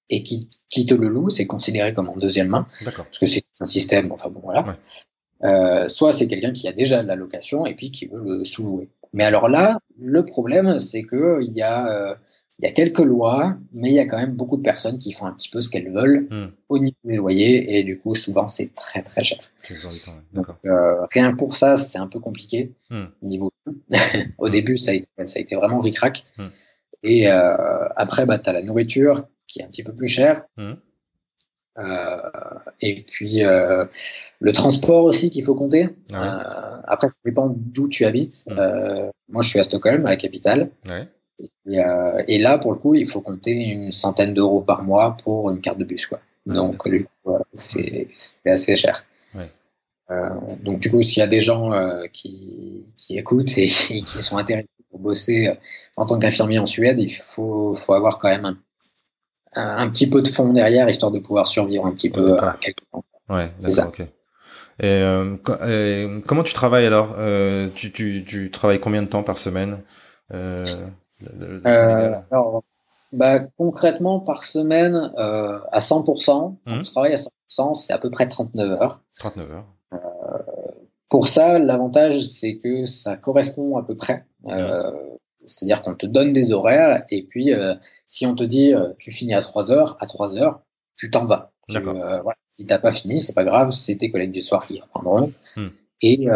et qui, qui te le louent, c'est considéré comme en deuxième main. Parce que c'est un système, enfin bon voilà. Euh, soit c'est quelqu'un qui a déjà la location et puis qui veut le sous-louer. Mais alors là, le problème, c'est que il y a, euh, il y a quelques lois, mais il y a quand même beaucoup de personnes qui font un petit peu ce qu'elles veulent Hmm. au niveau des loyers, et du coup, souvent, c'est très très cher. Donc, euh, rien pour ça, c'est un peu compliqué Hmm. niveau. au Hmm. début, ça a été, ça a été vraiment ric-rac. Hmm. Et euh, après, bah, tu as la nourriture qui est un petit peu plus chère. Euh, et puis euh, le transport aussi qu'il faut compter. Euh, après, ça dépend d'où tu habites. Mm. Moi, je suis à Stockholm, à la capitale. Ouais. Et, et là, pour le coup, il faut compter une centaine d'euros par mois pour une carte de bus. Quoi. Donc, voilà, c'est assez cher. Donc, du coup, s'il y a des gens qui, qui écoutent et qui sont intéressés pour bosser en tant qu'infirmier en Suède, il faut, faut avoir quand même un, un, petit peu de fonds derrière, histoire de pouvoir survivre un petit peu à quelques temps. Ouais, C'est ça. Et, euh, euh, comment tu travailles alors euh, tu, tu, tu travailles combien de temps par semaine euh, le- le- Euh, alors, bah, concrètement, par semaine, euh, à 100%, quand Mhm. on travaille à 100%, c'est à peu près 39 heures. 39 heures. Pour ça, l'avantage, c'est que ça correspond à peu près. Euh, C'est-à-dire qu'on te donne des horaires, et puis euh, si on te dit euh, tu finis à 3 heures, à 3 heures, tu t'en vas. Tu, euh, voilà. Si t'as pas fini, c'est pas grave, c'est tes collègues du soir qui reprendront. Mhm. Et,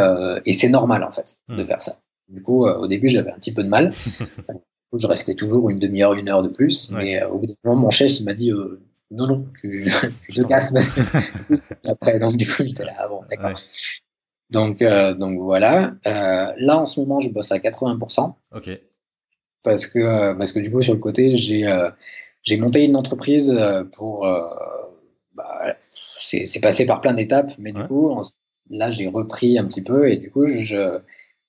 et c'est normal, en fait, de Mhm. faire ça. Du coup, au début, j'avais un petit peu de mal. je restais toujours une demi-heure, une heure de plus. Ouais. Mais au bout d'un moment, mon chef, il m'a dit euh, non, non, tu, tu te casses. Après, donc, du coup, j'étais là, ah bon, d'accord. Ouais. Donc, euh, donc voilà. Euh, là, en ce moment, je bosse à 80% Ok. Parce que, euh, parce que du coup, sur le côté, j'ai euh, j'ai monté une entreprise euh, pour. bah, c'est passé par plein d'étapes, mais du coup, en- là, j'ai repris un petit peu et du coup, je.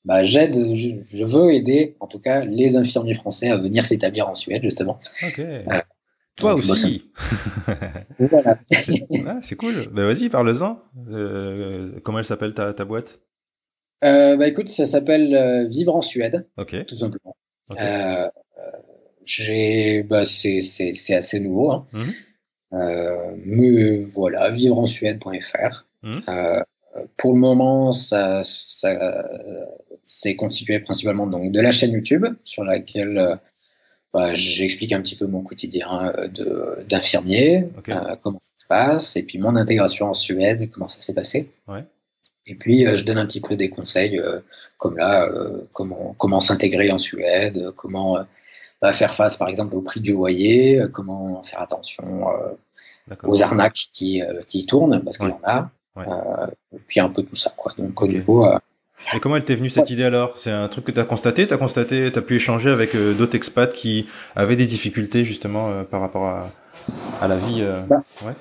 Bah, j'aide, je, je veux aider, en tout cas, les infirmiers français à venir s'établir en Suède, justement. Toi Donc, aussi. Voilà. c'est cool. Ben vas-y, parle-en. Euh, comment elle s'appelle ta, ta boîte? Euh, bah, écoute, ça s'appelle euh, Vivre en Suède, Ok. tout simplement. Euh, euh, j'ai, bah, c'est, c'est, c'est assez nouveau. Hein. Mhm. Euh, mais voilà, vivrerensuède.fr. Mhm. Euh, pour le moment, ça, ça euh, c'est constitué principalement donc de la chaîne YouTube sur laquelle euh, bah, j'explique un petit peu mon quotidien euh, de, d'infirmier, euh, comment ça se passe, et puis mon intégration en Suède, comment ça s'est passé. Ouais. Et puis, euh, je donne un petit peu des conseils, euh, comme là, euh, comment, comment s'intégrer en Suède, comment bah, faire face, par exemple, au prix du loyer, comment faire attention aux arnaques qui, qui tournent, parce qu'il y en a. Ouais. Euh, et puis un peu tout ça, quoi. Donc, coup, euh, Et comment elle t'est venue cette idée alors? C'est un truc que tu as constaté? Tu as constaté, tu as pu échanger avec euh, d'autres expats qui avaient des difficultés justement par rapport à, à la vie Bah. Ouais.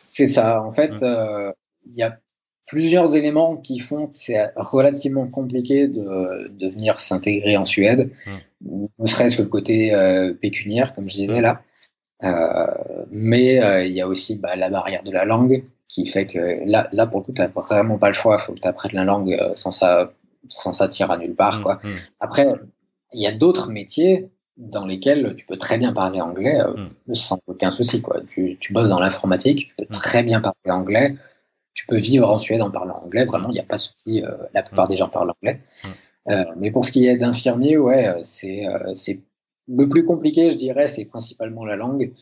c'est ça. En fait, il y a plusieurs éléments qui font que c'est relativement compliqué de, de venir s'intégrer en Suède, ne serait-ce que le côté euh, pécuniaire, comme je disais Mm. là. Euh, mais euh, il y a aussi bah, la barrière de la langue qui fait que là, là pour le coup, tu n'as vraiment pas le choix. Il faut que tu apprennes la langue euh, sans ça, sans ça tire à nulle part. Mm, Quoi. Après, il y a d'autres métiers dans lesquels tu peux très bien parler anglais euh, sans aucun souci. Quoi. Tu, tu bosses dans l'informatique, tu peux très bien parler anglais. Tu peux vivre en Suède en parlant anglais. Vraiment, il n'y a pas de souci. euh, la plupart Mm. des gens parlent anglais. Mm. Euh, mais pour ce qui est d'infirmier, ouais, euh, c'est le plus compliqué, je dirais, c'est principalement la langue.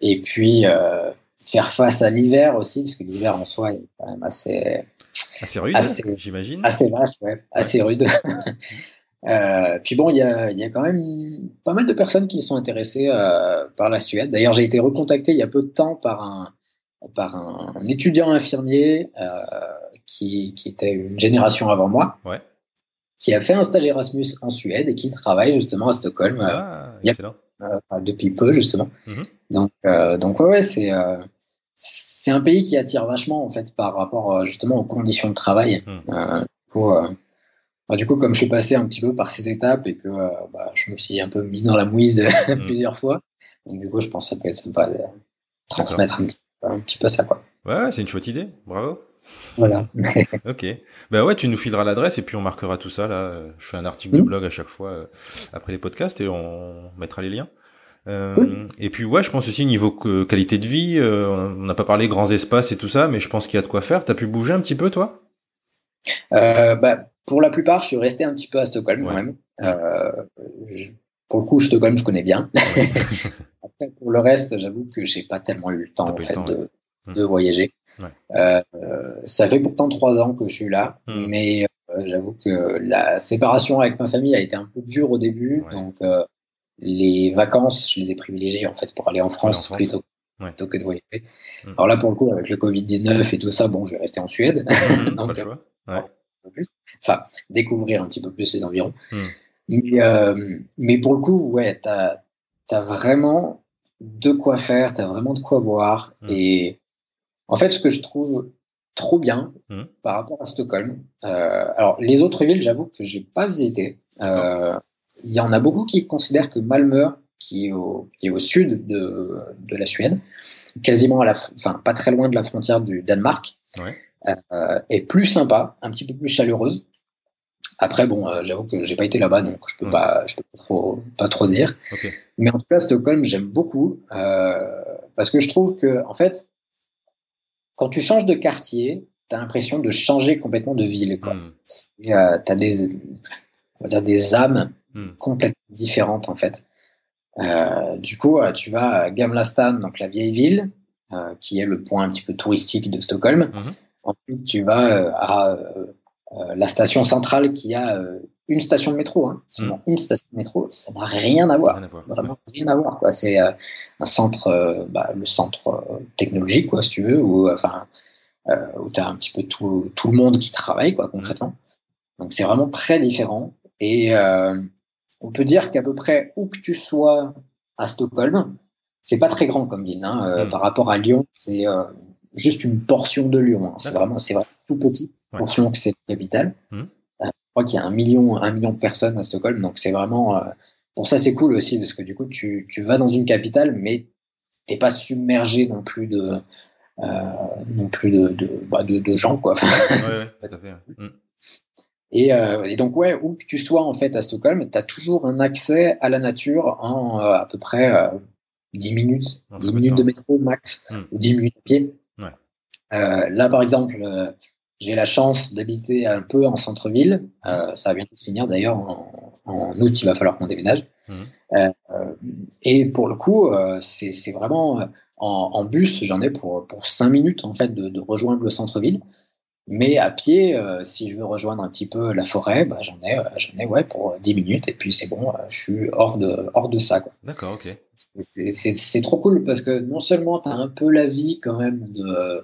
Et puis faire face à l'hiver aussi, parce que l'hiver en soi est quand même assez Assez rude, j'imagine. assez vache, ouais, assez rude. Euh, puis bon, il y a, y a quand même pas mal de personnes qui sont intéressées euh, par la Suède. D'ailleurs, j'ai été recontacté il y a peu de temps par un, par un, un étudiant infirmier euh, qui, qui était une génération avant moi, Ouais. qui a fait un stage Erasmus en Suède et qui travaille justement à Stockholm euh, Ah, excellent. euh, depuis peu justement. Mhm. Donc, euh, donc ouais, ouais c'est euh, c'est un pays qui attire vachement en fait par rapport justement aux conditions de travail. Mhm. Du, coup, bah, du coup, comme je suis passé un petit peu par ces étapes et que bah, je me suis un peu mis dans la mouise Mhm. plusieurs fois, donc du coup, je pense que ça peut être sympa de transmettre un petit, un petit peu ça quoi. Ouais, c'est une chouette idée. Bravo. Voilà. Ok. Ben ouais, tu nous fileras l'adresse et puis on marquera tout ça là. Je fais un article de Mhm. blog à chaque fois euh, après les podcasts et on mettra les liens. Euh, Cool. Et puis ouais, je pense aussi niveau que- qualité de vie, euh, on n'a pas parlé grands espaces et tout ça, mais je pense qu'il y a de quoi faire. T'as pu bouger un petit peu toi? Bah, pour la plupart, je suis resté un petit peu à Stockholm quand même. Je- pour le coup, Stockholm, je connais bien. Après, pour le reste, j'avoue que j'ai pas tellement eu le temps, en fait, de, de, voyager. Euh, ça fait pourtant trois ans que je suis là, hmm. mais euh, j'avoue que la séparation avec ma famille a été un peu dure au début, donc euh, les vacances, je les ai privilégiées en fait pour aller en France, Plutôt, plutôt, que de voyager. Hmm. Alors là, pour le coup, avec le Covid-19 et tout ça, bon, je vais rester en Suède. Donc, enfin, découvrir un petit peu plus les environs. Mais, mais pour le coup, ouais, tu as, vraiment de quoi faire, tu as vraiment de quoi voir. Et en fait, ce que je trouve trop bien mmh. par rapport à Stockholm, euh, alors les autres villes, j'avoue que j'ai pas visité. Euh, il y en a beaucoup qui considèrent que Malmö, qui est au, qui est au sud de, de, la Suède, quasiment à la, enfin pas très loin de la frontière du Danemark, euh, est plus sympa, un petit peu plus chaleureuse. Après, bon, j'avoue que j'ai pas été là-bas, donc je peux pas, je peux pas trop, pas trop dire. Mais en tout cas, Stockholm, j'aime beaucoup parce que je trouve que, en fait, quand tu changes de quartier, tu as l'impression de changer complètement de ville. Quoi. Hmm. Euh, tu as des, on va dire des âmes hmm. complètement différentes en fait. Euh, du coup, euh, tu vas à Gamla Stan, donc la vieille ville, euh, qui est le point un petit peu touristique de Stockholm. Hmm. Ensuite, tu vas euh, à la station centrale qui a une station de métro, hein, seulement une station de métro, ça n'a rien à voir, vraiment rien à voir. C'est euh, un centre, euh, bah, le centre euh, technologique, quoi, si tu veux, où enfin où tu as un petit peu tout, tout, le monde qui travaille, quoi, concrètement. Donc c'est vraiment très différent. Et on peut dire qu'à peu près où que tu sois à Stockholm, c'est pas très grand comme ville, hein, mm. par rapport à Lyon, c'est juste une portion de Lyon. Hein. C'est vraiment, c'est vraiment tout petit, portion que c'est la capitale. Mm crois qu'il y a un million, un million de personnes à Stockholm, donc c'est vraiment. Euh, pour ça, c'est cool aussi, parce que du coup, tu, tu vas dans une capitale, mais t'es pas submergé non plus de. Euh, non plus de, de, bah, de, de, gens, quoi. ouais, tout à fait. Et, euh, et, donc, ouais, où que tu sois en fait à Stockholm, tu as toujours un accès à la nature en euh, à peu près 10 euh, minutes, 10 minutes de métro max, mm. ou 10 minutes à pied. Ouais. là, par exemple, j'ai la chance d'habiter un peu en centre-ville. Euh, ça va bientôt se finir d'ailleurs. En, août, il va falloir qu'on déménage. Mmh. Euh, et pour le coup, euh, c'est vraiment en, bus, j'en ai pour, pour 5 minutes en fait de, rejoindre le centre-ville. Mais à pied, si je veux rejoindre un petit peu la forêt, bah, j'en ai, j'en ai ouais, pour 10 minutes. Et puis c'est bon, je suis hors de, hors de ça. D'accord, ok. C'est trop cool parce que non seulement tu as un peu la vie quand même de euh,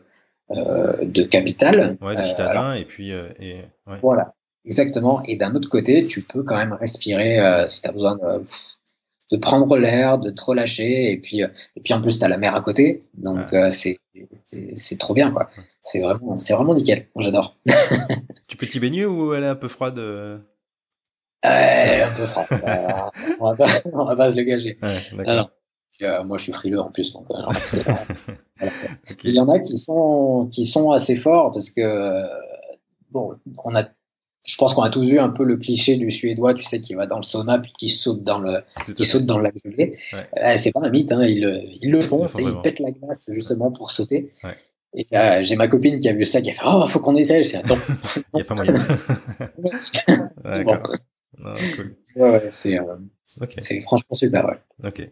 de capital. Ouais, de euh, citadin, et puis. Euh, Voilà, exactement. Et d'un autre côté, tu peux quand même respirer si tu as besoin de, de prendre l'air, de te relâcher, et puis, et puis en plus, tu as la mer à côté, donc c'est c'est trop bien, quoi. C'est vraiment, vraiment nickel. J'adore. tu peux t'y baigner ou elle est un peu froide euh, Un peu froide. on, va pas, on va pas se le gager. Ouais, euh, moi, je suis frileux en plus. Donc, euh, Il y en a qui sont, qui sont assez forts parce que, bon, on a, je pense qu'on a tous vu un peu le cliché du Suédois, tu sais, qui va dans le sauna puis qui saute dans le, qui saute dans le lac gelé. Euh, c'est pas un mythe, hein, ils, ils, le font, ils, ils pètent la glace justement pour sauter. Et j'ai ma copine qui a vu ça, qui a fait Oh, faut qu'on essaye. Il n'y a pas moyen. c'est bon. cool. Ouais, ouais, c'est franchement super. Ok.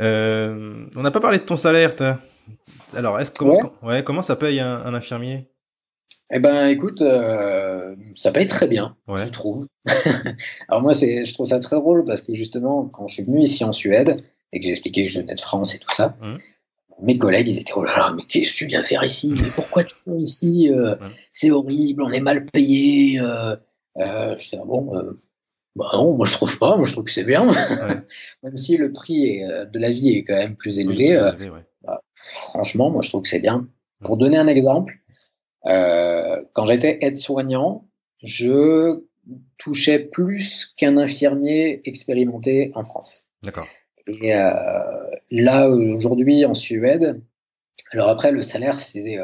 Euh, on n'a pas parlé de ton salaire, Alors, est-ce comment, ouais. comment ça paye un, infirmier? Eh ben, écoute, euh, ça paye très bien, je trouve. Alors moi, c'est, je trouve ça très drôle parce que justement, quand je suis venu ici en Suède et que j'ai expliqué que je venais de France et tout ça, mmh. mes collègues, ils étaient oh là là, mais qu'est-ce que tu viens faire ici? Mais pourquoi tu viens ici euh, C'est horrible, on est mal payé. Euh, je dis, bon, bah non, moi je trouve pas, moi je trouve que c'est bien. même si le prix de la vie est quand même plus élevé, franchement, moi je trouve que c'est bien. Pour donner un exemple, euh, quand j'étais aide-soignant, je touchais plus qu'un infirmier expérimenté en France. D'accord. Et là, aujourd'hui, en Suède, alors après, le salaire, c'est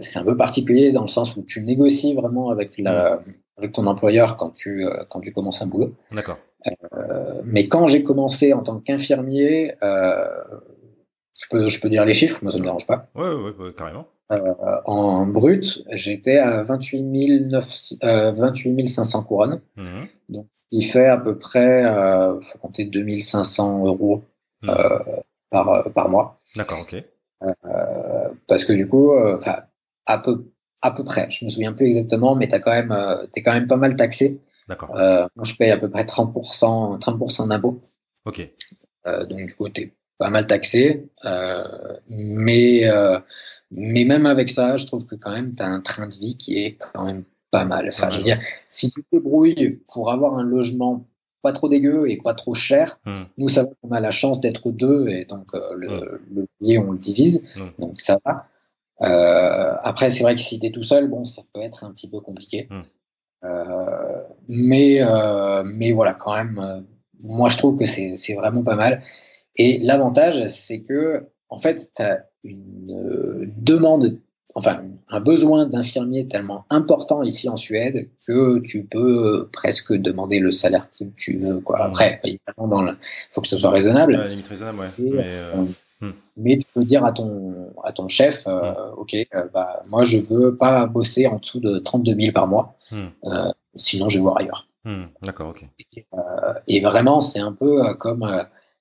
c'est un peu particulier dans le sens où tu négocies vraiment avec la, avec ton employeur quand tu, euh, quand tu commences un boulot. D'accord. Euh, mais quand j'ai commencé en tant qu'infirmier, euh, je, peux, je peux dire les chiffres, moi ça ne me dérange pas. Ouais, ouais, carrément. en brut, j'étais à 28, 28 500 couronnes. Mhm. Donc, ce qui fait à peu près, il faut compter 2500 euros mhm. par, par mois. D'accord, ok. parce que du coup, à peu, à peu près, je me souviens plus exactement, mais tu quand même, es quand même pas mal taxé. D'accord. moi, je paye à peu près 30%, 30 d'impôts. Ok. donc, du coup, tu es pas mal taxé. Euh, mais, euh, mais même avec ça, je trouve que quand même, tu as un train de vie qui est quand même pas mal. Enfin, je veux dire, si tu te débrouilles pour avoir un logement pas trop dégueu et pas trop cher, hmm. nous savons qu'on a la chance d'être deux et donc euh, le, hmm. le on le divise, hmm. donc ça va. après, c'est vrai que si tu es tout seul, bon, ça peut être un petit peu compliqué. mais, mais voilà, quand même, moi je trouve que c'est vraiment pas mal. Et l'avantage, c'est que, en fait, tu as une euh, demande, enfin, un besoin d'infirmiers tellement important ici en Suède que tu peux presque demander le salaire que tu veux. Quoi. Après, il faut que ce soit raisonnable. limite raisonnable, ouais. mais, euh, euh, hmm. mais, tu peux dire à ton, à ton chef, hmm. OK, bah, moi, je veux pas bosser en dessous de 32 000 par mois. Hmm. sinon, je vais voir ailleurs. D'accord, ok. Et, et vraiment, c'est un peu comme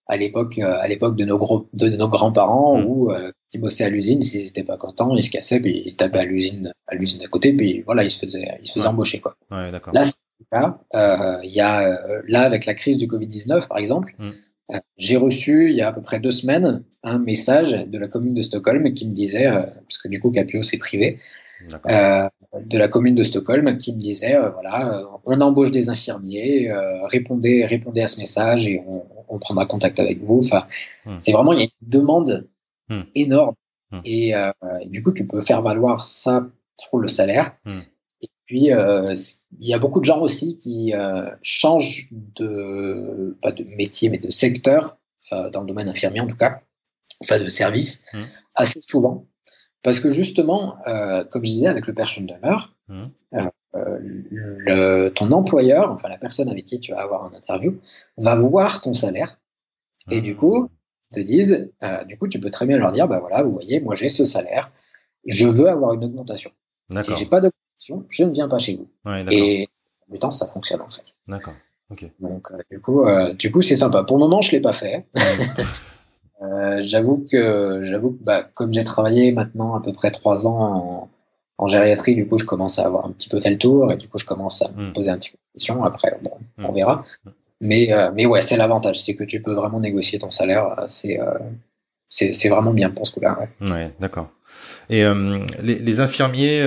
à l'époque euh, à l'époque de nos gros, de nos grands-parents mmh. où euh, ils bossaient à l'usine s'ils n'étaient pas contents ils se cassaient puis ils tapaient à l'usine à l'usine d'à côté puis voilà ils se faisaient ils se faisaient embaucher quoi. Ouais, là euh, il y a là avec la crise du Covid 19 par exemple mmh. j'ai reçu il y a à peu près deux semaines un message de la commune de Stockholm qui me disait parce que du coup Capio c'est privé de la commune de Stockholm qui me disait euh, voilà, euh, on embauche des infirmiers, euh, répondez, répondez à ce message et on, on prendra contact avec vous. Enfin, hmm. c'est vraiment il y a une demande hmm. énorme hmm. et du coup tu peux faire valoir ça pour le salaire. Et puis il y a beaucoup de gens aussi qui changent de pas de métier mais de secteur dans le domaine infirmier en tout cas, enfin de service assez souvent parce que justement, euh, comme je disais avec le Person demeure, mmh. euh, le, ton employeur, enfin la personne avec qui tu vas avoir un interview, va voir ton salaire. Et du coup, mmh. ils te disent, euh, du coup, tu peux très bien leur dire, bah voilà, vous voyez, moi j'ai ce salaire, je veux avoir une augmentation. Si j'ai pas d'augmentation, je ne viens pas chez vous. et en temps, ça fonctionne en fait. D'accord. Donc, du coup, du coup, c'est sympa. Pour le moment, je l'ai pas fait. Euh, j'avoue que, j'avoue bah, comme j'ai travaillé maintenant à peu près trois ans en, gériatrie, du coup, je commence à avoir un petit peu fait le tour et du coup, je commence à me hmm. poser un petit peu de questions. Après, bon, on hmm. verra. Hmm. Mais, euh, mais ouais, c'est l'avantage, c'est que tu peux vraiment négocier ton salaire. Euh, c'est, c'est, vraiment bien pour ce coup-là. Ouais, ouais d'accord. Et les, les, infirmiers,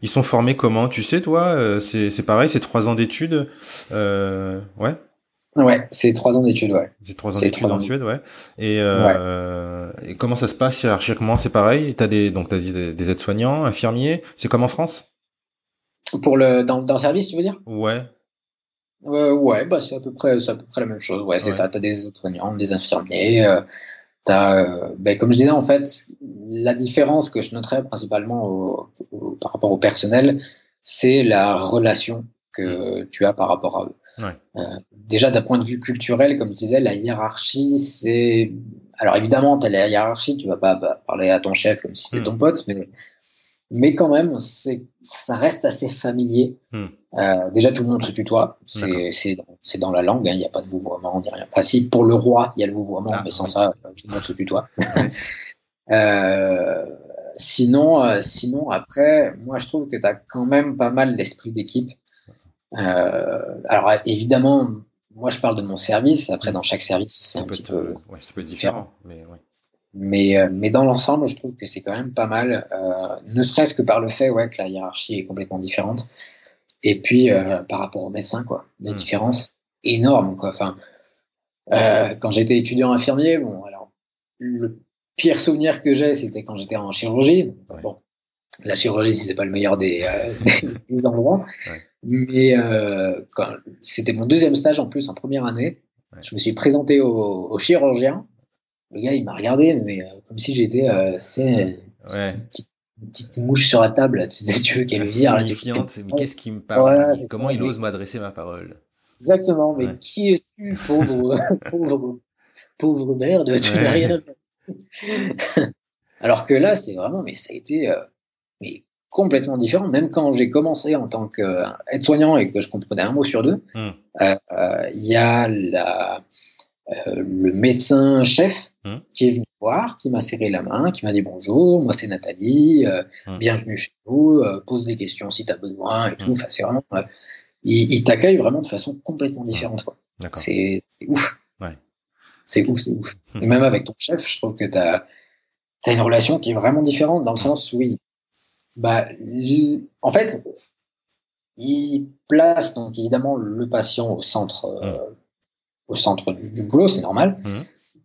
ils sont formés comment? Tu sais, toi c'est, c'est pareil, c'est trois ans d'études. ouais? Ouais, c'est trois ans d'études, ouais. C'est trois ans d'études en Suède, ouais. Et, euh, et comment ça se passe hiérarchiquement? C'est pareil? T'as des donc t'as des, des aides-soignants, infirmiers? C'est comme en France? Pour le dans, dans le service, tu veux dire? Ouais. Euh, ouais, bah c'est à peu près à peu près la même chose. Ouais, c'est ça. T'as des aides-soignants, des infirmiers. Euh, ben, comme je disais en fait, la différence que je noterais principalement au, par rapport au personnel, c'est la relation que mm. tu as par rapport à eux. Euh, déjà, d'un point de vue culturel, comme je disais, la hiérarchie, c'est. Alors évidemment, tu as la hiérarchie, tu vas pas parler à ton chef comme si c'était hmm. ton pote, mais, mais quand même, ça reste assez familier. Hmm. Euh, déjà, tout le monde se tutoie, c'est dans la langue, hein, il n'y a pas de vouvoiement, ni rien. Enfin, si, pour le roi, il y a le vouvoiement, ah, mais sans ça, tout le monde se tutoie. euh, sinon, sinon, après, moi, je trouve que tu as quand même pas mal d'esprit d'équipe. Euh, alors évidemment, moi je parle de mon service. Après, dans chaque service, c'est un petit peu, ouais, peu différent. Mais, ouais. mais, euh, mais, dans l'ensemble, je trouve que c'est quand même pas mal, euh, ne serait-ce que par le fait ouais, que la hiérarchie est complètement différente. Et puis par rapport aux médecins, quoi, la hmm. différence énorme. Quoi. Enfin, quand j'étais étudiant infirmier, bon, alors le pire souvenir que j'ai, c'était quand j'étais en chirurgie. Bon, la chirurgie, c'est pas le meilleur des, des endroits. Mais euh, c'était mon deuxième stage en plus, en première année. Je me suis présenté au, chirurgien. Le gars, il m'a regardé, mais euh, comme si j'étais euh, une, petite, mouche sur la table. Tu, sais, tu veux qu'elle vire. mais qu'est-ce qui me parle? Comment il ose m'adresser ma parole? Exactement, mais qui es-tu, pauvre, pauvre, pauvre merde? Tu n'as rien. Alors que là, c'est vraiment, mais ça a été mais complètement différent. Même quand j'ai commencé en tant qu'aide-soignant et que je comprenais un mot sur deux, hmm. il y a la, le médecin chef hmm. qui est venu voir, qui m'a serré la main, qui m'a dit bonjour, moi c'est Nathalie, hmm. bienvenue chez nous, pose des questions si tu as besoin et tout. Enfin, c'est vraiment, il, t'accueille vraiment de façon complètement différente. C'est ouf. C'est ouf, c'est ouf. Et même avec ton chef, je trouve que tu as, as, une relation qui est vraiment différente dans le sens où, oui, bah, en fait, il place donc évidemment le patient au centre, euh, mmh. au centre du, boulot, c'est normal, mmh.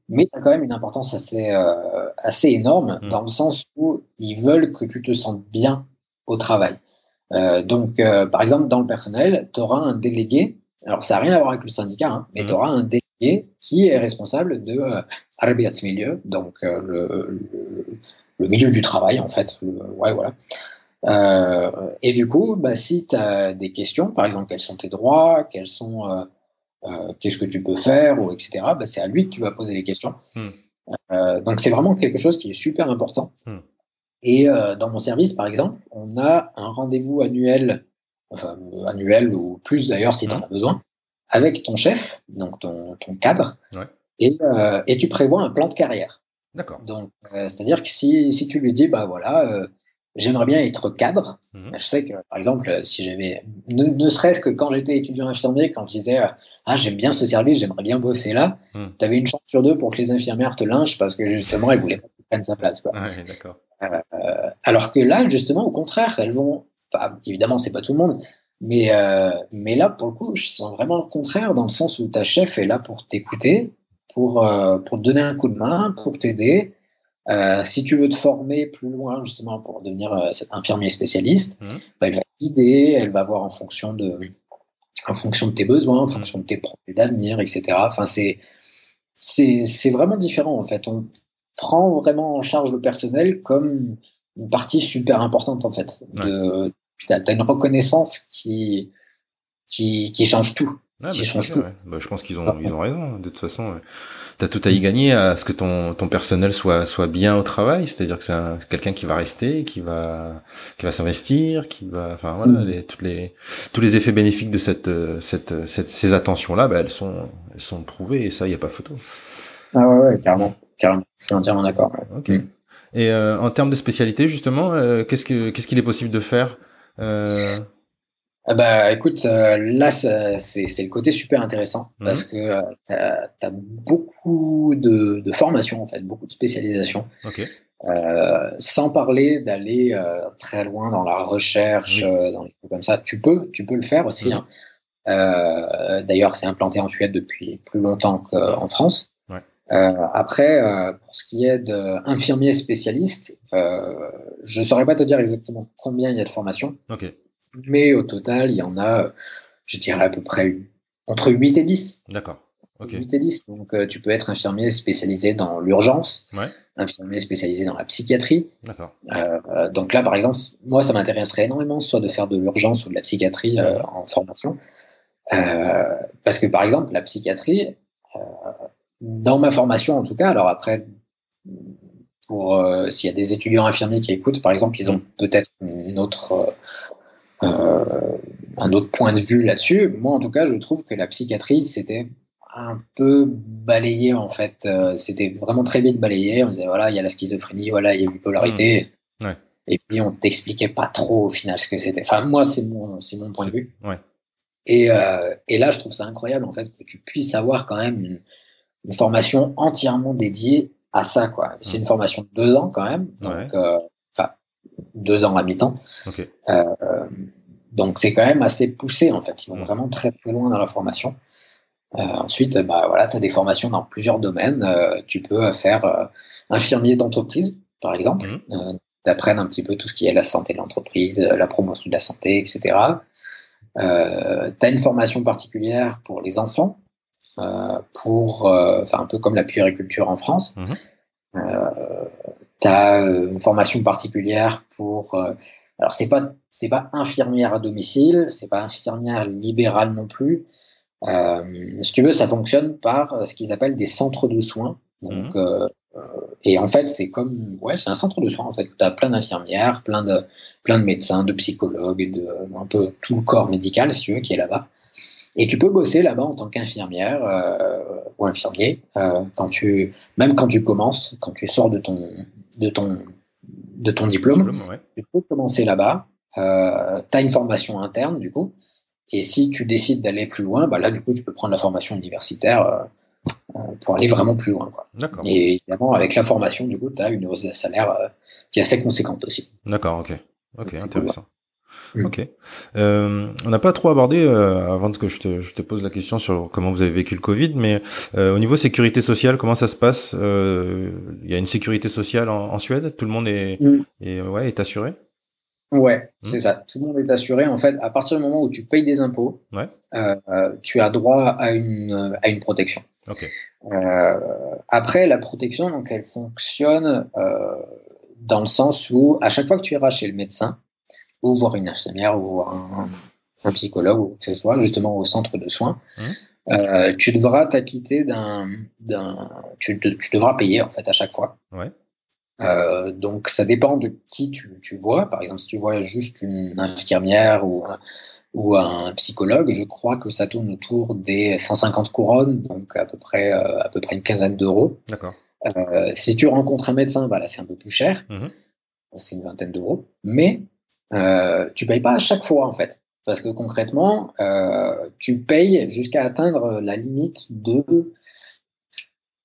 mais tu as quand même une importance assez, euh, assez énorme mmh. dans le sens où ils veulent que tu te sentes bien au travail. Euh, donc, par exemple, dans le personnel, tu auras un délégué, alors ça n'a rien à voir avec le syndicat, hein, mais tu auras un délégué qui est responsable de Arbeitsmilieu, donc le, le milieu du travail, en fait. ouais, voilà. Euh, et du coup, bah, si tu as des questions, par exemple, quels sont tes droits, quels sont, euh, euh, qu'est-ce que tu peux faire, ou etc., bah, c'est à lui que tu vas poser les questions. Hmm. donc, c'est vraiment quelque chose qui est super important. Hmm. Et dans mon service, par exemple, on a un rendez-vous annuel, enfin, annuel ou plus d'ailleurs si tu en hmm. as besoin, avec ton chef, donc ton, ton cadre, ouais. et, et tu prévois un plan de carrière. D'accord. Donc, euh, c'est-à-dire que si, si, tu lui dis, bah voilà, euh, j'aimerais bien être cadre, mhm. je sais que, par exemple, si j'avais, ne, serait-ce que quand j'étais étudiant infirmier, quand je disais, ah, j'aime bien ce service, j'aimerais bien bosser là, mhm. tu avais une chance sur deux pour que les infirmières te lynchent parce que justement, elles voulaient pas que tu prennes sa place. Quoi. d'accord. Euh, alors que là, justement, au contraire, elles vont, enfin, évidemment, c'est pas tout le monde, mais, mais là, pour le coup, je sens vraiment le contraire dans le sens où ta chef est là pour t'écouter, pour, euh, pour te donner un coup de main, pour t'aider. Euh, si tu veux te former plus loin, justement, pour devenir euh, cet infirmier spécialiste, mmh. bah, elle va t'aider, elle va voir en fonction de, en fonction de tes besoins, en mmh. fonction de tes projets d'avenir, etc. Enfin, c'est, c'est, vraiment différent, en fait. On prend vraiment en charge le personnel comme une partie super importante, en fait. Tu as, une reconnaissance qui, qui, qui change tout. Ah, bah, bah, je pense qu'ils ont, ils ont raison. De toute façon, tu as tout à y gagner à ce que ton, ton personnel soit, soit bien au travail. C'est-à-dire que c'est quelqu'un qui va rester, qui va, qui va s'investir, qui va, enfin voilà, mm. les, toutes les, tous les effets bénéfiques de cette, cette, cette ces attentions-là, bah, elles sont, elles sont prouvées et ça, il n'y a pas photo. Ah ouais, ouais, carrément, carrément. Je suis entièrement d'accord. Ok. Mm. Et euh, en termes de spécialité, justement, euh, qu'est-ce que, qu'est-ce qu'il est possible de faire euh... Ah bah écoute, euh, là c'est le côté super intéressant mhm. parce que euh, tu as, beaucoup de, de formations en fait, beaucoup de spécialisation. Euh, sans parler d'aller très loin dans la recherche, dans les trucs comme ça, tu peux, tu peux le faire aussi. Mhm. Hein. D'ailleurs, c'est implanté en Suède depuis plus longtemps qu'en France. après, pour ce qui est d'infirmiers spécialistes, je ne saurais pas te dire exactement combien il y a de formations. Okay. Mais au total, il y en a, je dirais à peu près entre 8 et 10. D'accord. 8 et 10. Donc, euh, tu peux être infirmier spécialisé dans l'urgence, infirmier spécialisé dans la psychiatrie. D'accord. Euh, donc là, par exemple, moi, ça m'intéresserait énormément, soit de faire de l'urgence ou de la psychiatrie euh, en formation. parce que, par exemple, la psychiatrie, dans ma formation en tout cas, alors après, pour s'il y a des étudiants infirmiers qui écoutent, par exemple, ils ont peut-être une autre euh, un autre point de vue là-dessus. Moi, en tout cas, je trouve que la psychiatrie, c'était un peu balayé en fait. Euh, c'était vraiment très vite balayé. On disait voilà, il y a la schizophrénie, voilà, il y a une polarité. Mmh. Et puis on t'expliquait pas trop au final ce que c'était. Enfin, moi, c'est mon, c'est mon point de vue. Ouais. Et, euh, et, là, je trouve ça incroyable en fait que tu puisses avoir quand même une, une formation entièrement dédiée à ça quoi. C'est mmh. une formation de deux ans quand même. Donc, euh, deux ans à mi-temps. Euh, donc c'est quand même assez poussé en fait. Ils vont mm. vraiment très très loin dans la formation. Euh, ensuite, bah, voilà, tu as des formations dans plusieurs domaines. Euh, tu peux faire infirmier d'entreprise, par exemple. Mm. tu apprennes un petit peu tout ce qui est la santé de l'entreprise, la promotion de la santé, etc. tu as une formation particulière pour les enfants, pour, enfin un peu comme la puériculture en France. Mm-hmm tu as euh, une formation particulière pour. Euh, alors, c'est pas, c'est pas infirmière à domicile, c'est pas infirmière libérale non plus. Euh, si tu veux, ça fonctionne par ce qu'ils appellent des centres de soins. Donc, mmh. et en fait, c'est comme, ouais, c'est un centre de soins. En fait, tu as plein d'infirmières, plein de, plein de médecins, de psychologues, de, un peu tout le corps médical, si tu veux, qui est là-bas. Et tu peux bosser là-bas en tant qu'infirmière euh, ou infirmier, quand tu, même quand tu commences, quand tu sors de ton, de ton, de ton diplôme, tu peux commencer là-bas. Euh, tu as une formation interne, du coup. Et si tu décides d'aller plus loin, bah là, du coup, tu peux prendre la formation universitaire euh, euh, pour aller vraiment plus loin. Quoi. Et évidemment, avec la formation, du coup, tu as une hausse de salaire euh, qui est assez conséquente aussi. D'accord, ok. Ok, intéressant. Ok. Euh, on n'a pas trop abordé, euh, avant que je te, je te, pose la question sur comment vous avez vécu le Covid, mais euh, au niveau sécurité sociale, comment ça se passe Il y a une sécurité sociale en, en Suède? Tout le monde est, est, ouais, est assuré? Ouais, mmh. c'est ça. Tout le monde est assuré. En fait, à partir du moment où tu payes des impôts, tu as droit à une, à une protection. Euh, après, la protection, donc, elle fonctionne dans le sens où, à chaque fois que tu iras chez le médecin, ou voir une infirmière, ou voir un, un psychologue, ou que ce soit, justement au centre de soins, mmh. tu devras t'acquitter d'un. Tu, tu devras payer, en fait, à chaque fois. Ouais. Euh, donc ça dépend de qui tu, tu, vois. Par exemple, si tu vois juste une infirmière ou un, ou un psychologue, je crois que ça tourne autour des 150 couronnes, donc à peu près, euh, à peu près une quinzaine d'euros. D'accord. Euh, si tu rencontres un médecin, bah là c'est un peu plus cher, mmh c'est une vingtaine d'euros, mais euh, tu payes pas à chaque fois en fait, parce que concrètement, euh, tu payes jusqu'à atteindre la limite de,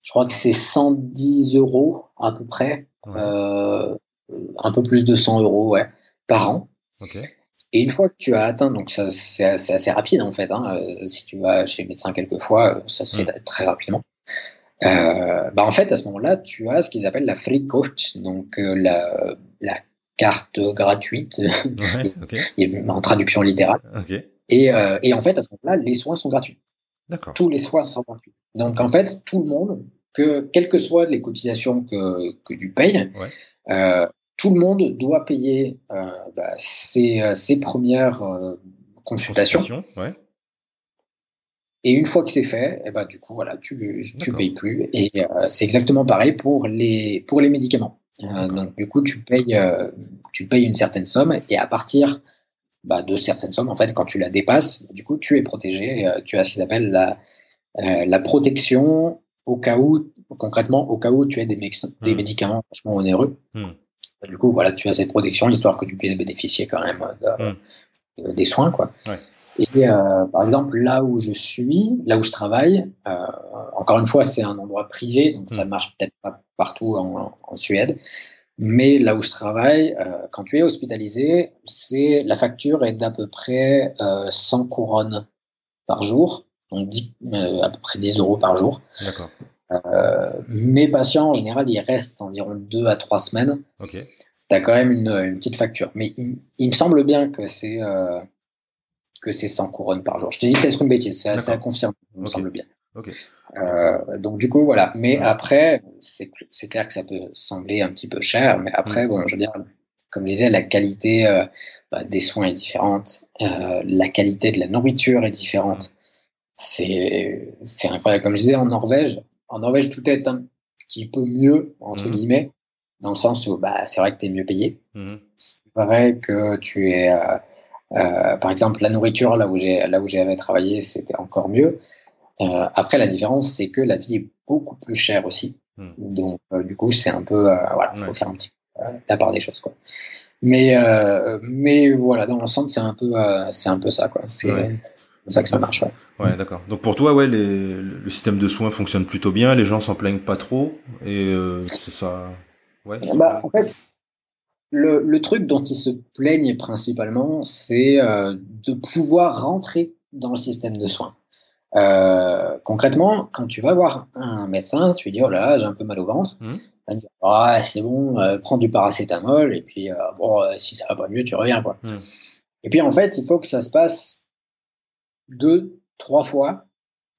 je crois que c'est 110 euros à peu près euh, un peu plus de 100 euros ouais, par an. Et une fois que tu as atteint, donc c'est assez rapide en fait, hein, euh, si tu vas chez le médecin quelquefois, ça se fait mm. très rapidement. Euh, bah en fait, à ce moment-là, tu as ce qu'ils appellent la free coach, donc la, la, carte gratuite, en traduction littérale. Et, et, en fait, à ce moment-là, les soins sont gratuits. Tous les soins sont gratuits. Donc en fait, tout le monde que, quelles que soient les cotisations que, que tu payes, euh, tout le monde doit payer euh, bah, ses, euh, ses, premières euh, consultations. Ouais. Et une fois que c'est fait, et eh ben, du coup, voilà, tu tu payes plus. Et euh, c'est exactement pareil pour les, pour les médicaments. Donc, du coup, tu payes, tu payes une certaine somme et à partir bah, de certaines sommes, en fait, quand tu la dépasses, du coup, tu es protégé. tu as ce qu'ils appellent la, la protection au cas où, concrètement, au cas où tu as des, des hmm. médicaments vachement onéreux. Hmm. Du coup, voilà, tu as cette protection, histoire que tu puisses bénéficier quand même hmm. des soins, quoi. Et euh, par exemple, là où je suis, là où je travaille, euh, encore une fois, c'est un endroit privé, donc ça marche peut-être pas partout en, Suède. Mais là où je travaille, euh, quand tu es hospitalisé, c'est la facture est d'à peu près 100 couronnes par jour donc euh, à peu près 10 euros par jour. D'accord. Euh, mes patients, en général, ils restent environ 2 à 3 semaines. Ok. Tu as quand même une, petite facture. Mais il, me semble bien que c'est euh, que c'est 100 couronnes par jour. Je te dis peut-être une bêtise, c'est à confirmer, il me semble bien. Donc du coup, voilà. Mais après, c'est clair que ça peut sembler un petit peu cher, mais après, mm. bon, je veux dire, comme je disais, la qualité bah, des soins est différente, la qualité de la nourriture est différente c'est c'est incroyable. Comme je disais en Norvège, en Norvège tout est un petit peu mieux entre mhm. guillemets dans le sens où bah c'est vrai que tu es mieux payé. Mhm. C'est vrai que tu es euh, euh, par exemple la nourriture là où j'ai là où j'avais travaillé c'était encore mieux. Euh, après la différence c'est que la vie est beaucoup plus chère aussi. Mhm. Donc du coup c'est un peu voilà faut faire un petit peu la part des choses quoi. Mais mais voilà dans l'ensemble c'est un peu c'est un peu ça quoi. C'est c'est ça que ça marche. Ouais, d'accord. Donc pour toi, ouais, les, le système de soins fonctionne plutôt bien, les gens s'en plaignent pas trop, et euh, c'est ça. Ouais. Bah, en fait, le, le, truc dont ils se plaignent principalement, c'est euh, de pouvoir rentrer dans le système de soins. Euh, concrètement, quand tu vas voir un médecin, tu lui dis oh là, j'ai un peu mal au ventre. Mmh. Il va dire ah, c'est bon, euh, prends du paracétamol et puis euh, bon, si ça va pas mieux, tu reviens quoi. Mmh. Et puis en fait, il faut que ça se passe deux, trois fois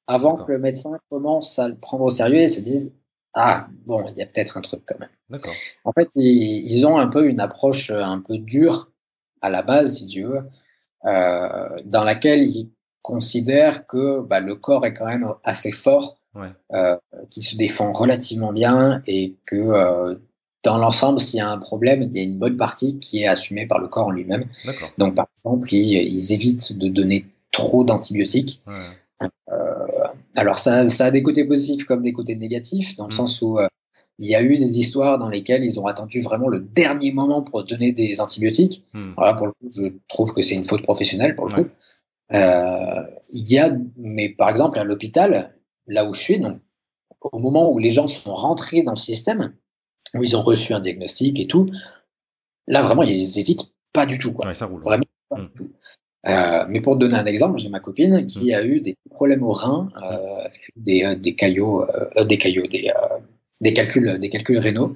avant que le médecin commence à le prendre au sérieux et se dise ah bon il y a peut-être un truc quand même. D'accord. En fait ils, ont un peu une approche un peu dure à la base si tu veux dans laquelle ils considèrent que bah, le corps est quand même assez fort qui se défend relativement bien et que dans l'ensemble, s'il y a un problème, il y a une bonne partie qui est assumée par le corps en lui-même. Donc, par exemple, ils, évitent de donner trop d'antibiotiques. alors, ça, ça, a des côtés positifs comme des côtés négatifs, dans le mmh. sens où il y a eu des histoires dans lesquelles ils ont attendu vraiment le dernier moment pour donner des antibiotiques. Hmm. Alors là, pour le coup, je trouve que c'est une faute professionnelle pour le coup. Euh, il y a, mais par exemple, à l'hôpital, là où je suis, donc, au moment où les gens sont rentrés dans le système, où ils ont reçu un diagnostic et tout, là vraiment, ils hésitent pas du tout. Quoi. ça roule. Vraiment pas du hmm. tout. Euh, mais pour te donner un exemple, j'ai ma copine qui hmm. a eu des problèmes au rein, euh, des, euh, des caillots, euh, des caillots, des, des calculs, des calculs rénaux.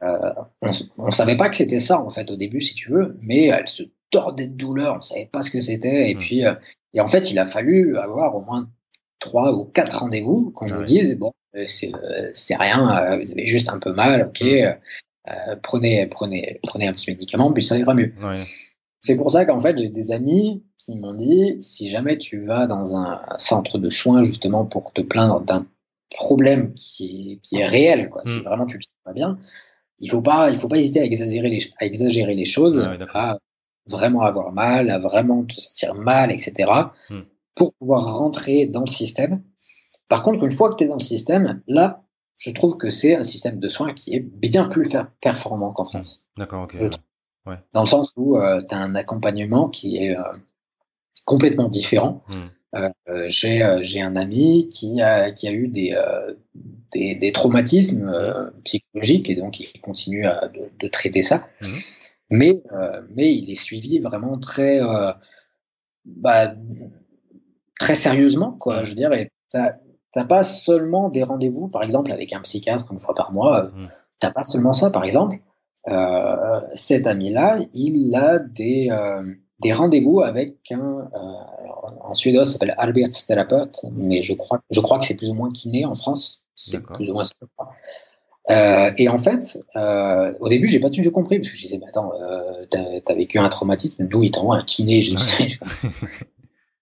On ne savait pas que c'était ça en fait au début, si tu veux, mais elle se tordait de douleur, on ne savait pas ce que c'était. Et mhm. puis, euh, et en fait, il a fallu avoir au moins trois ou quatre rendez-vous qu'on nous dise bon, euh, c'est rien, vous avez juste un peu mal, ok, mhm. prenez, prenez, prenez un petit médicament, puis ça ira mieux. C'est pour ça qu'en fait, j'ai des amis qui m'ont dit si jamais tu vas dans un centre de soins justement pour te plaindre d'un problème qui est, réel, quoi. Si mm. vraiment tu le sens pas bien, il faut pas, il faut pas hésiter à exagérer les, à exagérer les choses, à vraiment avoir mal, à vraiment te sentir mal, etc. Mm. Pour pouvoir rentrer dans le système. Par contre, une fois que tu es dans le système, là, je trouve que c'est un système de soins qui est bien plus performant qu'en France. Mm. D'accord, ok. Dans le sens où euh, tu as un accompagnement qui est euh, complètement différent. Euh, j'ai, euh, j'ai un ami qui a, qui a eu des, euh, des, des, traumatismes psychologiques et donc il continue à, de, de traiter ça. Mais, mais il est suivi vraiment très, bah, très sérieusement, quoi. Mmh. Je veux dire, t'as pas seulement des rendez-vous, par exemple, avec un psychiatre une fois par mois. Mmh. T'as pas seulement ça, par exemple. Euh, cet ami-là, il a des, des rendez-vous avec un, en suédois, ça s'appelle Arbetsthérapeute, mais je crois, je crois que c'est plus ou moins kiné en France. C'est plus ou moins ça. Euh, et en fait, euh, au début, j'ai pas tout compris parce que je disais, mais attends, euh, t'as as vécu un traumatisme, d'où il t'envoie un kiné je sais.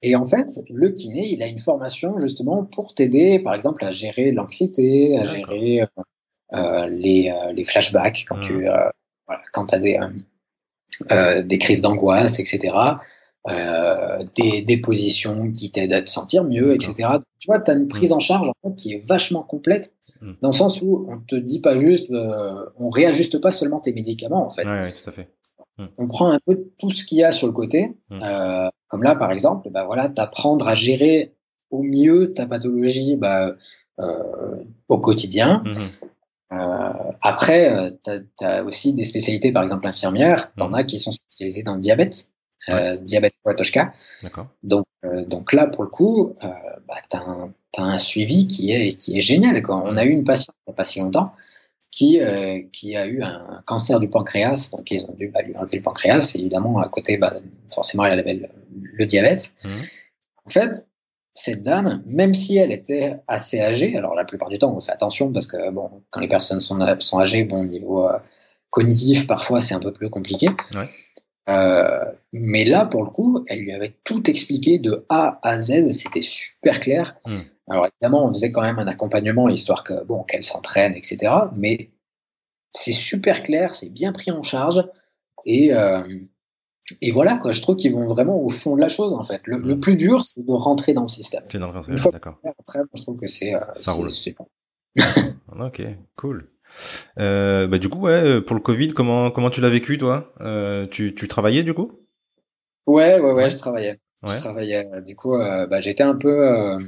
Et en fait, le kiné, il a une formation justement pour t'aider, par exemple, à gérer l'anxiété, à gérer euh, les, les, flashbacks quand tu mmh. voilà, quand as des, des crises d'angoisse, etc. Des, des, positions qui t'aident à te sentir mieux, etc. Tu vois, tu as une prise en charge en fait, qui est vachement complète, mm. dans le sens où on te dit pas juste, euh, on réajuste pas seulement tes médicaments en fait. tout à fait. Mm. On prend un peu tout ce qu'il y a sur le côté, mm. euh, comme là par exemple, bah voilà, t'apprendre à gérer au mieux ta pathologie bah, euh, au quotidien. Mm-hmm. après, tu as, aussi des spécialités, par exemple infirmière, tu en as qui sont spécialisées dans le diabète. Euh, diabète Watoshka. Donc, euh, donc là, pour le coup, bah, tu as, un suivi qui est, qui est génial. Quoi. On a eu une patiente il n'y a pas si longtemps qui, qui a eu un cancer du pancréas. Donc, ils ont dû bah, lui enlever le pancréas. évidemment, à côté, bah, forcément, elle avait le, diabète. Mmh. En fait, cette dame, même si elle était assez âgée, alors la plupart du temps, on fait attention parce que bon, quand les personnes sont, sont âgées, bon, au niveau cognitif, parfois, c'est un peu plus compliqué. Ouais. Euh, mais là, pour le coup, elle lui avait tout expliqué de A à Z, c'était super clair. Hmm. Alors évidemment, on faisait quand même un accompagnement histoire que bon qu'elle s'entraîne, etc. Mais c'est super clair, c'est bien pris en charge et euh, et voilà quoi. Je trouve qu'ils vont vraiment au fond de la chose en fait. Le, hmm. plus dur, c'est de rentrer dans le système. C'est dans le d'accord. Après, je trouve que c'est euh, ça roule. ok, cool. Euh, bah, du coup, ouais, euh, pour le Covid, comment, comment tu l'as vécu, toi? Tu, tu travaillais, du coup? Ouais, ouais, ouais, je travaillais. Je travaillais. Du coup, bah, j'étais un peu,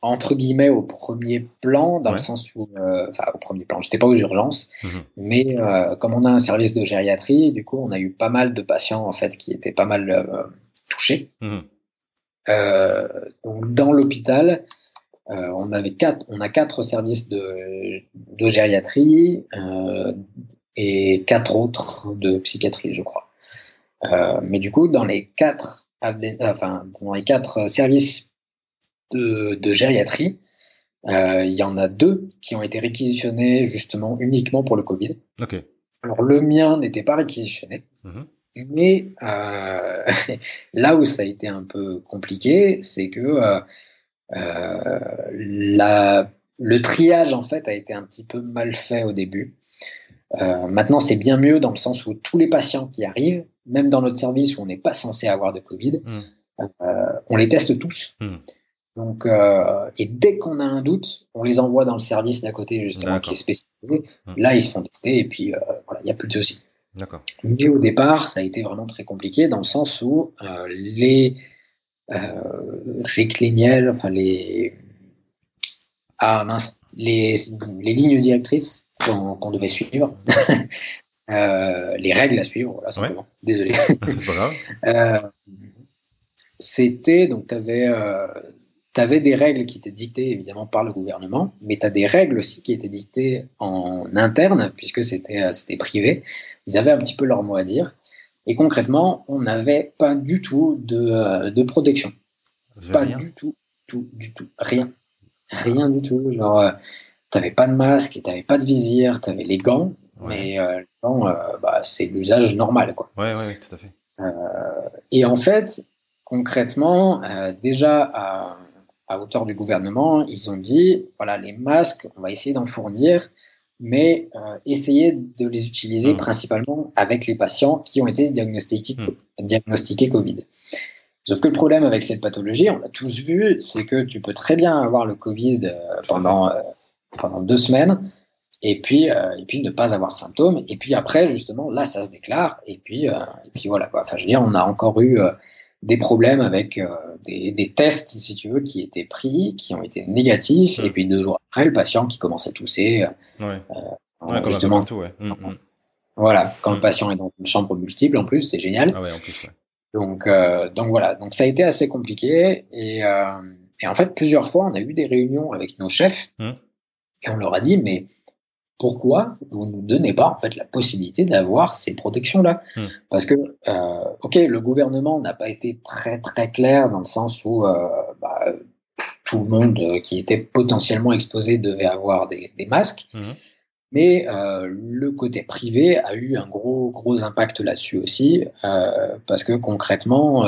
entre guillemets, au premier plan, dans le sens où, enfin, au premier plan, j'étais pas aux urgences, mmh mais comme on a un service de gériatrie, du coup, on a eu pas mal de patients, en fait, qui étaient pas mal touchés. Mmh donc, dans l'hôpital, euh, on avait quatre, on a quatre services de, de gériatrie euh, et quatre autres de psychiatrie, je crois. Euh, mais du coup, dans les quatre, enfin, dans les quatre services de, de gériatrie, il y en a deux qui ont été réquisitionnés justement uniquement pour le Covid. Okay. Alors le mien n'était pas réquisitionné. Mhm. Mais euh, là où ça a été un peu compliqué, c'est que la, le triage en fait a été un petit peu mal fait au début. maintenant, c'est bien mieux dans le sens où tous les patients qui arrivent, même dans notre service où on n'est pas censé avoir de Covid, mmh. on les teste tous. Mmh. Donc, euh, et dès qu'on a un doute, on les envoie dans le service d'à côté, justement, qui est spécialisé. Hum. Là, ils se font tester et puis euh, voilà, il n'y a plus de soucis. D'accord. Mais au départ, ça a été vraiment très compliqué dans le sens où euh, les, les enfin les. Ah mince, les, les lignes directrices qu'on devait suivre, les règles à suivre, voilà, simplement. Désolé. C'était, donc, tu avais tu avais des règles qui étaient dictées évidemment par le gouvernement, mais tu as des règles aussi qui étaient dictées en interne, puisque c'était euh, c'était privé. Ils avaient un petit peu leur mot à dire. Et concrètement, on n'avait pas du tout de, euh, de protection. Pas du tout, tout, du tout. Rien. Rien du tout. Genre, euh, tu n'avais pas de masque, tu n'avais pas de visière, tu avais les gants, mais gants, bah, c'est l'usage normal. Quoi. Ouais, ouais, tout à fait. et en fait, concrètement, déjà à à hauteur du gouvernement, ils ont dit voilà, les masques, on va essayer d'en fournir, mais euh, essayer de les utiliser mmh. principalement avec les patients qui ont été diagnostiqués, mmh. diagnostiqués Covid. Sauf que le problème avec cette pathologie, on l'a tous vu, c'est que tu peux très bien avoir le Covid euh, pendant, euh, pendant deux semaines et puis, et puis ne pas avoir de symptômes. Et puis après, justement, là, ça se déclare. Et puis, et puis voilà. Quoi. Enfin, je veux dire, on a encore eu des problèmes avec euh, des, des, tests, si tu veux, qui étaient pris, qui ont été négatifs, et puis deux jours après, le patient qui commence à tousser. Ouais. Euh, justement. ouais. Mmh, mmh. Voilà, quand le patient est dans une chambre multiple, en plus, c'est génial. Ah en plus, donc, euh, donc voilà, donc ça a été assez compliqué, et, euh, et, en fait, plusieurs fois, on a eu des réunions avec nos chefs, et on leur a dit, mais pourquoi vous ne nous donnez pas en fait la possibilité d'avoir ces protections-là hmm. Parce que, euh, ok, le gouvernement n'a pas été très très clair dans le sens où euh, bah, tout le monde qui était potentiellement exposé devait avoir des, masques, hmm. mais euh, le côté privé a eu un gros gros impact là-dessus aussi, parce que concrètement,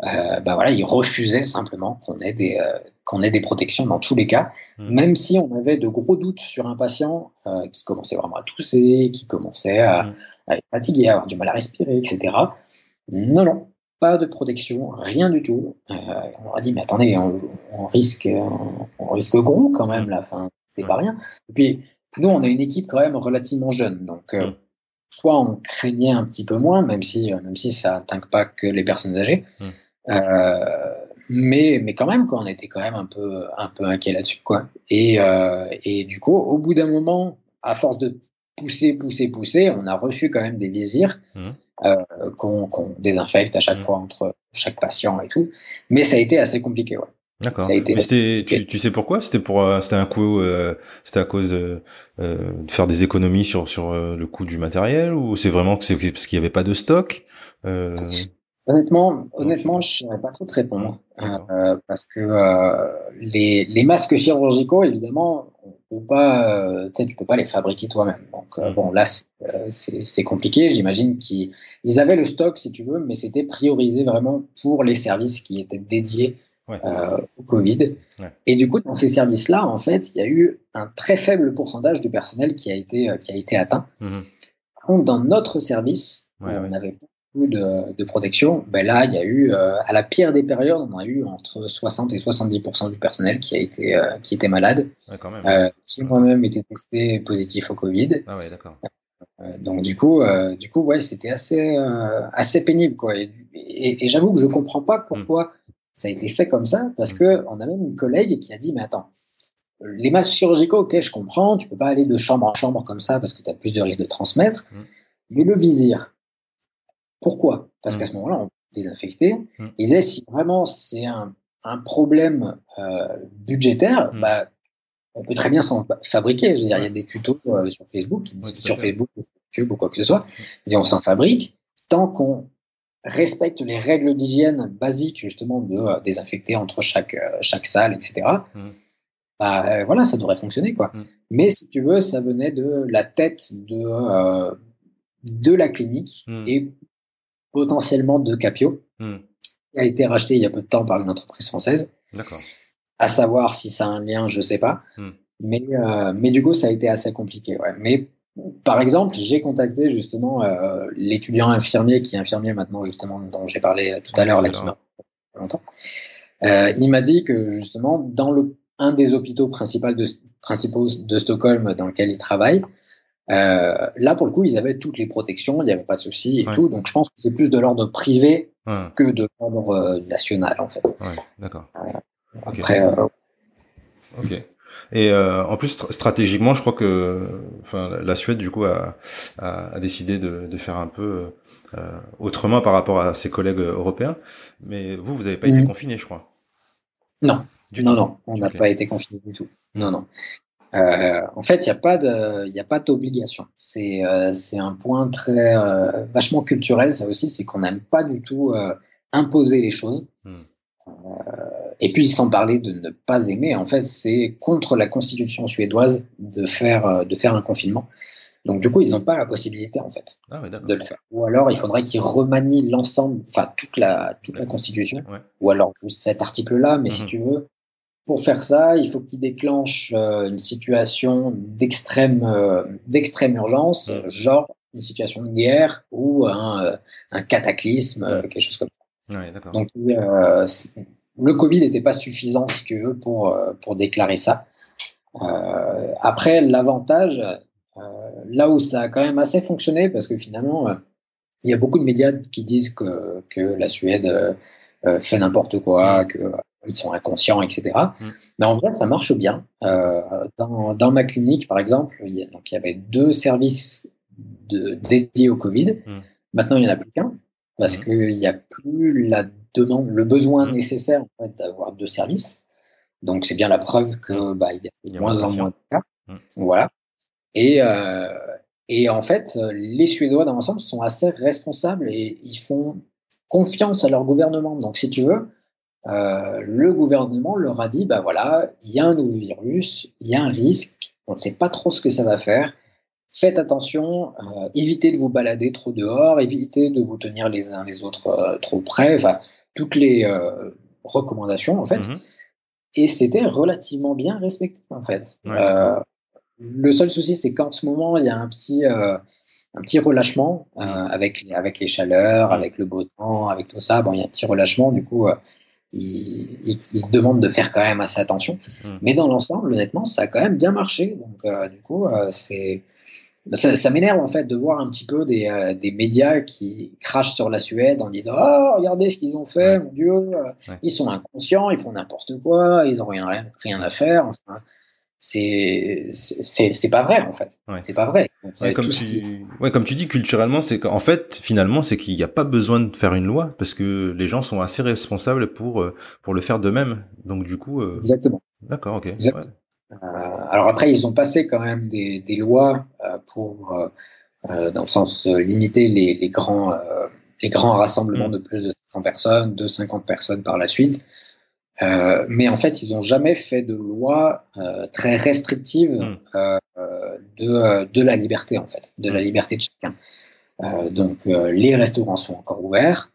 bah voilà, ils refusaient simplement qu'on ait des qu'on ait des protections dans tous les cas, mmh. même si on avait de gros doutes sur un patient euh, qui commençait vraiment à tousser, qui commençait à, mmh. être fatigué, à avoir du mal à respirer, etc. Non, non, pas de protection, rien du tout. Euh, on leur a dit, mais attendez, on, risque, on, risque gros quand même, la fin, c'est pas rien. Et puis, nous, on a une équipe quand même relativement jeune, donc euh, mmh. soit on craignait un petit peu moins, même si, même si ça n'atteint pas que les personnes âgées. Euh, mais, mais quand même, quoi, on était quand même un peu, un peu inquiet là-dessus. Quoi. Et, euh, et du coup, au bout d'un moment, à force de pousser, pousser, pousser, on a reçu quand même des visirs mmh. euh, qu'on désinfecte à chaque mmh. fois entre chaque patient et tout. Mais ça a été assez compliqué. Ouais. D'accord. Tu, tu, sais pourquoi? C'était pour euh, c'était un coup euh, c'était à cause de, euh, de, faire des économies sur sur euh, le coût du matériel ou c'est vraiment que c'est parce qu'il n'y avait pas de stock Honnêtement, honnêtement, je ne saurais pas trop te répondre euh, parce que euh, les, les, masques chirurgicaux, évidemment, on peut pas, euh, tu peux pas les fabriquer toi-même. Donc bon, là, c'est compliqué. J'imagine qu'ils ils avaient le stock, si tu veux, mais c'était priorisé vraiment pour les services qui étaient dédiés au Covid. Et du coup, dans ces services-là, en fait, il y a eu un très faible pourcentage du personnel qui a été qui a été atteint. Mmh Par contre, dans notre service, on avait de, de, protection, ben là, il y a eu, euh, à la pire des périodes, on a eu entre 60 et 70% du personnel qui a été, euh, qui était malade, euh, qui moi-même était testé positif au Covid. Ah ouais, d'accord. donc du coup, du coup, ouais, c'était assez, assez pénible, quoi. Et, et, j'avoue que je comprends pas pourquoi hmm. ça a été fait comme ça, parce hmm. que on a même une collègue qui a dit, mais attends, les masques chirurgicaux, ok, je comprends, tu peux pas aller de chambre en chambre comme ça parce que tu as plus de risques de transmettre, hmm. mais le visir, pourquoi? Parce qu'à mmh. ce moment-là, on désinfectait. Mmh. Ils disaient si vraiment c'est un, un, problème euh, budgétaire, mmh. bah, on peut très bien s'en fabriquer. Je veux dire, il y a des tutos euh, sur Facebook, sur Facebook, YouTube ou quoi que ce soit. Ils on s'en fabrique tant qu'on respecte les règles d'hygiène basiques justement de euh, désinfecter entre chaque chaque salle, etc. Bah, voilà, ça devrait fonctionner quoi. Mais si tu veux, ça venait de la tête de de la clinique et potentiellement de Capio, hmm. qui a été racheté il y a peu de temps par une entreprise française. D'accord. À savoir si ça a un lien, je sais pas. Hmm. Mais, euh, mais du coup, ça a été assez compliqué. Ouais. Mais par exemple, j'ai contacté justement euh, l'étudiant infirmier qui est infirmier maintenant, justement, dont j'ai parlé tout à l'heure, là, qui m'a longtemps. Euh, il m'a dit que justement, dans le, un des hôpitaux principaux de, principaux de Stockholm dans lequel il travaille, euh, là, pour le coup, ils avaient toutes les protections, il n'y avait pas de souci et tout. Donc, je pense que c'est plus de l'ordre privé que de l'ordre euh, national, en fait. Ouais, d'accord. Après. ok. Et euh, en plus, stratégiquement, je crois que, enfin, la Suède du coup a, a, a décidé de, de, faire un peu euh, autrement par rapport à ses collègues européens. Mais vous, vous n'avez pas été mhm. confiné, je crois. Non. Du non, non, on n'a pas été confiné du tout. Non, non. Euh, en fait, il n'y a pas de, il a pas d'obligation. C'est, euh, c'est un point très euh, vachement culturel, ça aussi, c'est qu'on n'aime pas du tout imposer les choses. Hmm. et puis, sans parler de ne pas aimer, en fait, c'est contre la constitution suédoise de faire, de faire un confinement. Donc, du coup, ils n'ont pas la possibilité, en fait, ah de le faire. Ou alors, il faudrait qu'ils remanient l'ensemble, enfin, toute la, toute la constitution. Ou alors, juste cet article-là, mais si mhm. tu veux, pour faire ça, il faut qu'il déclenche euh, une situation d'extrême euh, d'extrême urgence, mm. genre une situation de guerre ou un, euh, un cataclysme, quelque chose comme ça. Ouais, Donc le Covid n'était pas suffisant, si tu veux, pour, pour déclarer ça. après, l'avantage, là où ça a quand même assez fonctionné, parce que finalement, il y a beaucoup de médias qui disent que, que la Suède fait n'importe quoi, mm. que ils sont inconscients, etc. Mm. Mais en vrai, ça marche bien. Euh, dans, dans, ma clinique, par exemple, il y, a, donc, il y avait deux services de, dédiés au Covid. Mm. Maintenant, il n'y en a plus qu'un parce mm. qu'il n'y a plus la demande, le besoin nécessaire en fait, d'avoir deux services. Donc, c'est bien la preuve que bah, il y a de moins en moins de cas. Voilà. Et, euh, et en fait, les Suédois dans l'ensemble sont assez responsables et ils font confiance à leur gouvernement. Donc, si tu veux, euh, le gouvernement leur a dit, bah voilà, il y a un nouveau virus, il y a un risque, on ne sait pas trop ce que ça va faire. Faites attention, euh, évitez de vous balader trop dehors, évitez de vous tenir les uns les autres euh, trop près, enfin, toutes les recommandations en fait. Mhm. Et c'était relativement bien respecté en fait. le seul souci, c'est qu'en ce moment, il y a un petit, un petit relâchement mhm. avec, avec les chaleurs, mhm. avec le beau temps, avec tout ça. Bon, il y a un petit relâchement, du coup il, il, demande de faire quand même assez attention. Mmh. Mais dans l'ensemble, honnêtement, ça a quand même bien marché. Donc, euh, du coup, euh, c'est ça, ça m'énerve en fait de voir un petit peu des, euh, des, médias qui crachent sur la Suède en disant Oh, regardez ce qu'ils ont fait, mon Dieu, ils sont inconscients, ils font n'importe quoi, ils n'ont rien, rien à faire. Enfin, c'est c'est pas vrai en fait. C'est pas vrai. Ouais, comme, tu, ouais, comme tu dis culturellement c'est qu'en fait finalement c'est qu'il n'y a pas besoin de faire une loi parce que les gens sont assez responsables pour euh, pour le faire d'eux-mêmes. Donc du coup euh... exactement. d'accord ok. Euh, alors après ils ont passé quand même des, des lois euh, pour dans le sens limiter les, les grands les grands rassemblements mm. de plus de 100 personnes de 50 personnes par la suite euh, mais en fait, ils n'ont jamais fait de loi euh, très restrictive hmm. euh, de, de, la liberté, en fait, de la hmm. liberté de chacun. donc, les restaurants sont encore ouverts.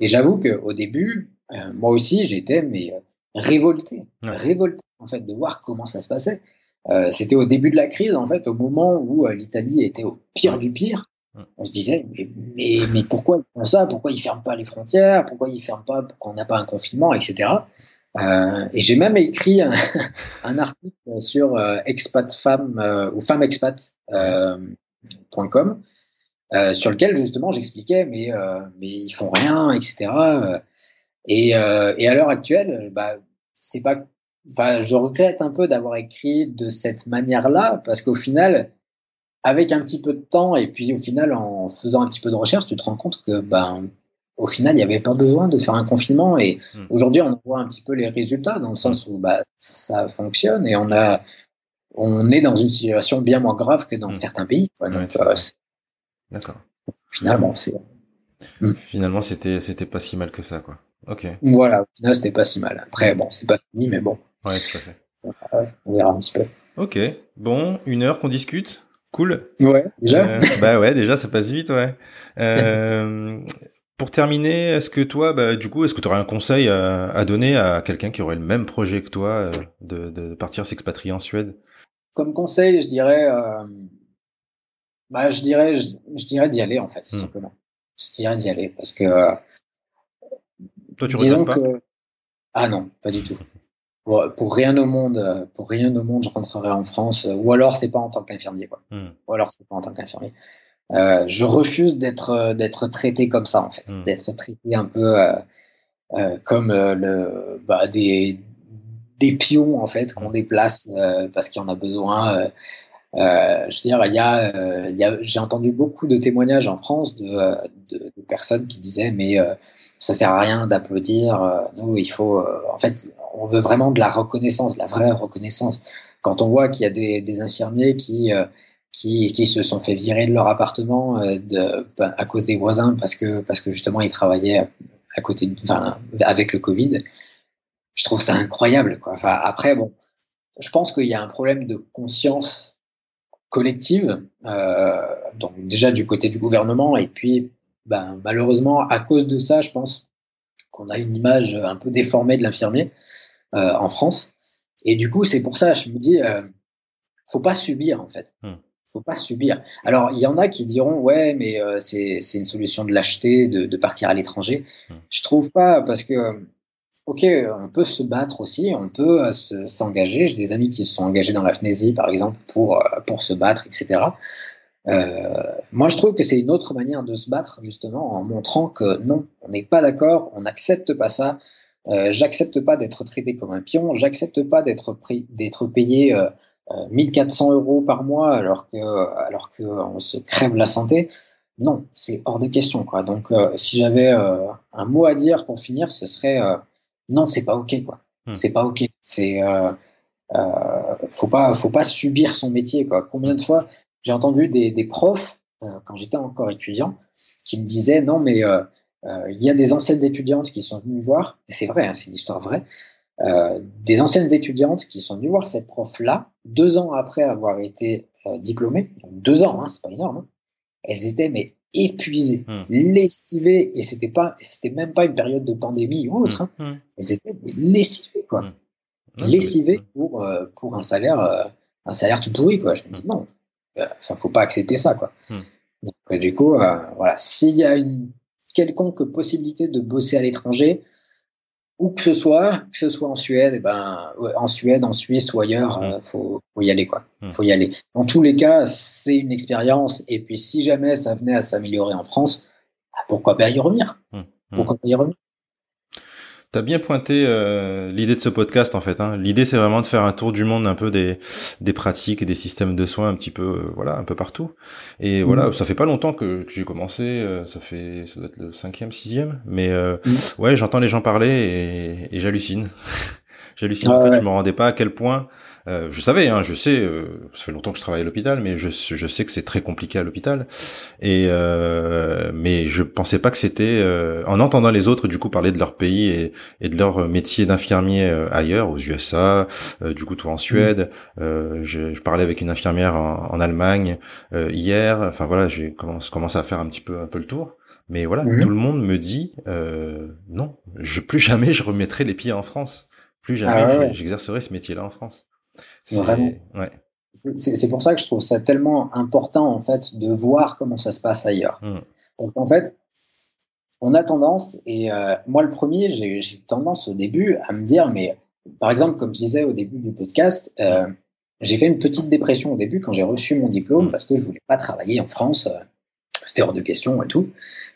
et j'avoue qu'au début, moi aussi, j'étais mais révolté, révolté en fait de voir comment ça se passait. C'était au début de la crise, en fait, au moment où l'Italie était au pire du pire. On se disait, mais, mais, pourquoi ils font ça? Pourquoi ils ferment pas les frontières? Pourquoi ils ferment pas Pourquoi on n'a pas un confinement, etc. Euh, et j'ai même écrit un, article sur euh, expatfemme euh, ou femmeexpat.com euh, sur lequel justement j'expliquais, mais mais ils font rien, etc. Et, et à l'heure actuelle, bah c'est pas, enfin je regrette un peu d'avoir écrit de cette manière-là parce qu'au final avec un petit peu de temps et puis au final en faisant un petit peu de recherche, tu te rends compte que ben au final il n'y avait pas besoin de faire un confinement et hmm. aujourd'hui on voit un petit peu les résultats dans le sens où bah, ça fonctionne et on a on est dans une situation bien moins grave que dans hmm. certains pays. Euh, D'accord. Finalement c'est hmm. finalement c'était c'était pas si mal que ça quoi. Ok. Voilà, au final c'était pas si mal. Après bon c'est pas fini mais bon. Ouais tout à fait. On verra un petit peu. Ok, bon, une heure qu'on discute Cool. Ouais, déjà. Euh, bah ouais, déjà ça passe vite, ouais. Euh, Pour terminer, est-ce que toi, bah, du coup, est-ce que tu aurais un conseil à, donner à quelqu'un qui aurait le même projet que toi euh, de, partir s'expatrier en Suède? Comme conseil, je dirais, euh, bah, je dirais, je, dirais d'y aller en fait, hmm. simplement. Je dirais d'y aller parce que. Euh, toi, tu disons pas? que... Ah non, pas du tout. Pour, rien au monde, pour rien au monde, je rentrerai en France. Ou alors, c'est pas en tant qu'infirmier, quoi. Hmm. Ou alors, c'est pas en tant qu'infirmier. Euh, je refuse d'être euh, d'être traité comme ça en fait, hmm. d'être traité un peu euh, euh comme le bah, des des pions en fait qu'on hmm. déplace parce qu'il y en a besoin. Euh, je veux dire, il y a, y a j'ai entendu beaucoup de témoignages en France de, de, de personnes qui disaient mais ça sert à rien d'applaudir. nous, il faut, en fait, on veut vraiment de la reconnaissance, la vraie reconnaissance. Quand on voit qu'il y a des, des infirmiers qui qui, qui, se sont fait virer de leur appartement euh, de, à cause des voisins parce que, parce que justement ils travaillaient à côté, enfin, avec le Covid. Je trouve ça incroyable. Quoi. Enfin, après, bon, je pense qu'il y a un problème de conscience collective, euh, donc déjà du côté du gouvernement, et puis ben, malheureusement, à cause de ça, je pense qu'on a une image un peu déformée de l'infirmier euh, en France. Et du coup, c'est pour ça, je me dis, euh, faut pas subir en fait. Hmm faut pas subir. Alors, il y en a qui diront, ouais, mais euh, c'est une solution de l'acheter, de, de, partir à l'étranger. Je hmm. Je trouve pas, parce que, ok, on peut se battre aussi, on peut euh, s'engager. J'ai des amis qui se sont engagés dans la par exemple, pour, euh, pour se battre, etc. moi, je trouve que c'est une autre manière de se battre, justement, en montrant que non, on n'est pas d'accord, on n'accepte pas ça. j'accepte pas d'être traité comme un pion, j'accepte pas d'être d'être payé 1400 euh, euros par mois alors que alors se crève la santé, non, c'est hors de question quoi. Donc euh, si j'avais euh, un mot à dire pour finir, ce serait non, c'est pas ok quoi. Hmm. C'est pas ok. C'est faut pas faut pas subir son métier quoi. Combien de fois j'ai entendu des, des profs quand j'étais encore étudiant qui me disaient non mais il y a des anciennes étudiantes qui sont venues voir, c'est vrai, hein, c'est une histoire vraie, euh, des anciennes étudiantes qui sont venues voir cette prof-là, deux ans après avoir été euh, diplômées, deux ans, hein, c'est pas énorme, hein, elles étaient mais épuisées, hmm. lessivées, et c'était pas, c'était même pas une période de pandémie ou autre, hmm. hein. Elles étaient lessivées, quoi. lessivées pour, euh, pour un salaire, un salaire tout pourri, quoi. Je me dis, non, enfin, faut pas accepter ça, quoi. Donc, du coup, voilà, s'il y a une quelconque possibilité de bosser à l'étranger, où que ce soit, que ce soit en Suède, et eh ben, en Suède, en Suisse ou ailleurs, il mmh. euh, faut, faut, y aller quoi. Mmh. Faut y aller. Dans tous les cas, c'est une expérience. Et puis, si jamais ça venait à s'améliorer en France, bah, pourquoi pas y revenir? Mmh. Pourquoi pas y revenir? T'as bien pointé euh, l'idée de ce podcast en fait. Hein. L'idée c'est vraiment de faire un tour du monde un peu des, des pratiques et des systèmes de soins un petit peu euh, voilà un peu partout. Et voilà, ça fait pas longtemps que, que j'ai commencé. Euh, ça fait ça doit être le cinquième, sixième. Mais ouais, j'entends les gens parler et, et j'hallucine. j'hallucine. en fait, je me rendais pas à quel point euh, je savais, hein, je sais, euh, ça fait longtemps que je travaille à l'hôpital, mais je, je sais que c'est très compliqué à l'hôpital. Et euh, mais je pensais pas que c'était en entendant les autres du coup parler de leur pays et, et de leur métier d'infirmier ailleurs, aux USA, du coup toi en Suède. Je, je, parlais avec une infirmière en, en Allemagne hier. Enfin voilà, j'ai commencé, commencé à faire un petit peu un peu le tour. Mais voilà, mhm. tout le monde me dit non, je plus jamais je remettrai les pieds en France. Plus jamais ah j'exercerai ce métier-là en France. Vraiment. C'est pour ça que je trouve ça tellement important en fait de voir comment ça se passe ailleurs. Mmh. en fait, on a tendance, et euh, moi le premier, j'ai eu tendance au début à me dire, mais par exemple, comme je disais au début du podcast, euh, j'ai fait une petite dépression au début quand j'ai reçu mon diplôme mmh. parce que je voulais pas travailler en France, euh, c'était hors de question et tout.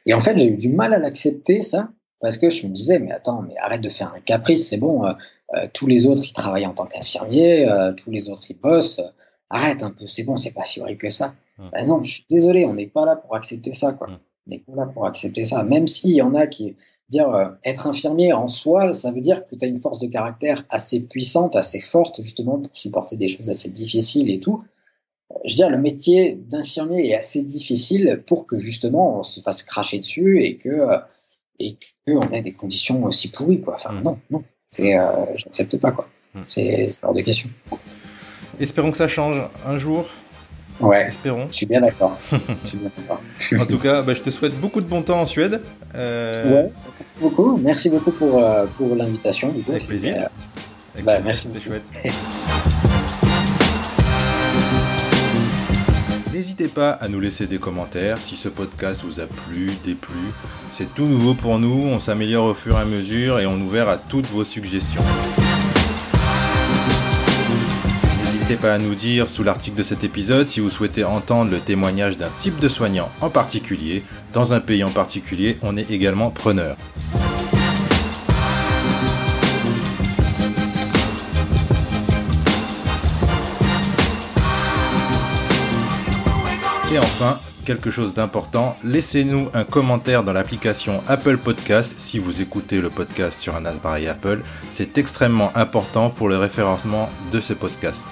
Et en fait, j'ai eu du mal à l'accepter ça parce que je me disais, mais attends, mais arrête de faire un caprice, c'est bon, tous les autres, ils travaillent en tant qu'infirmiers, euh, tous les autres, ils bossent, arrête un peu, c'est bon, c'est pas si horrible que ça. Ben non, je suis désolé, on n'est pas là pour accepter ça, quoi. On n'est pas là pour accepter ça. Même s'il y en a qui dire être infirmier en soi, ça veut dire que tu as une force de caractère assez puissante, assez forte, justement, pour supporter des choses assez difficiles et tout. Je veux dire, le métier d'infirmier est assez difficile pour que justement on se fasse cracher dessus et que et qu'on ait des conditions aussi pourries, quoi. Enfin, mm. non, non, c'est, euh, j'accepte pas, quoi. Mm. C'est hors de question. Espérons que ça change un jour. Ouais. Espérons. Je suis bien d'accord. en tout cas, bah, je te souhaite beaucoup de bon temps en Suède. Euh, ouais, merci beaucoup. Merci beaucoup pour, euh, pour l'invitation. Avec plaisir. Bah, merci. C'était chouette. N'hésitez pas à nous laisser des commentaires si ce podcast vous a plu, déplu. C'est tout nouveau pour nous, on s'améliore au fur et à mesure et on est ouvert à toutes vos suggestions. N'hésitez pas à nous dire sous l'article de cet épisode si vous souhaitez entendre le témoignage d'un type de soignant en particulier. Dans un pays en particulier, on est également preneur. Et enfin, quelque chose d'important, laissez-nous un commentaire dans l'application Apple Podcast si vous écoutez le podcast sur un appareil Apple. C'est extrêmement important pour le référencement de ce podcast.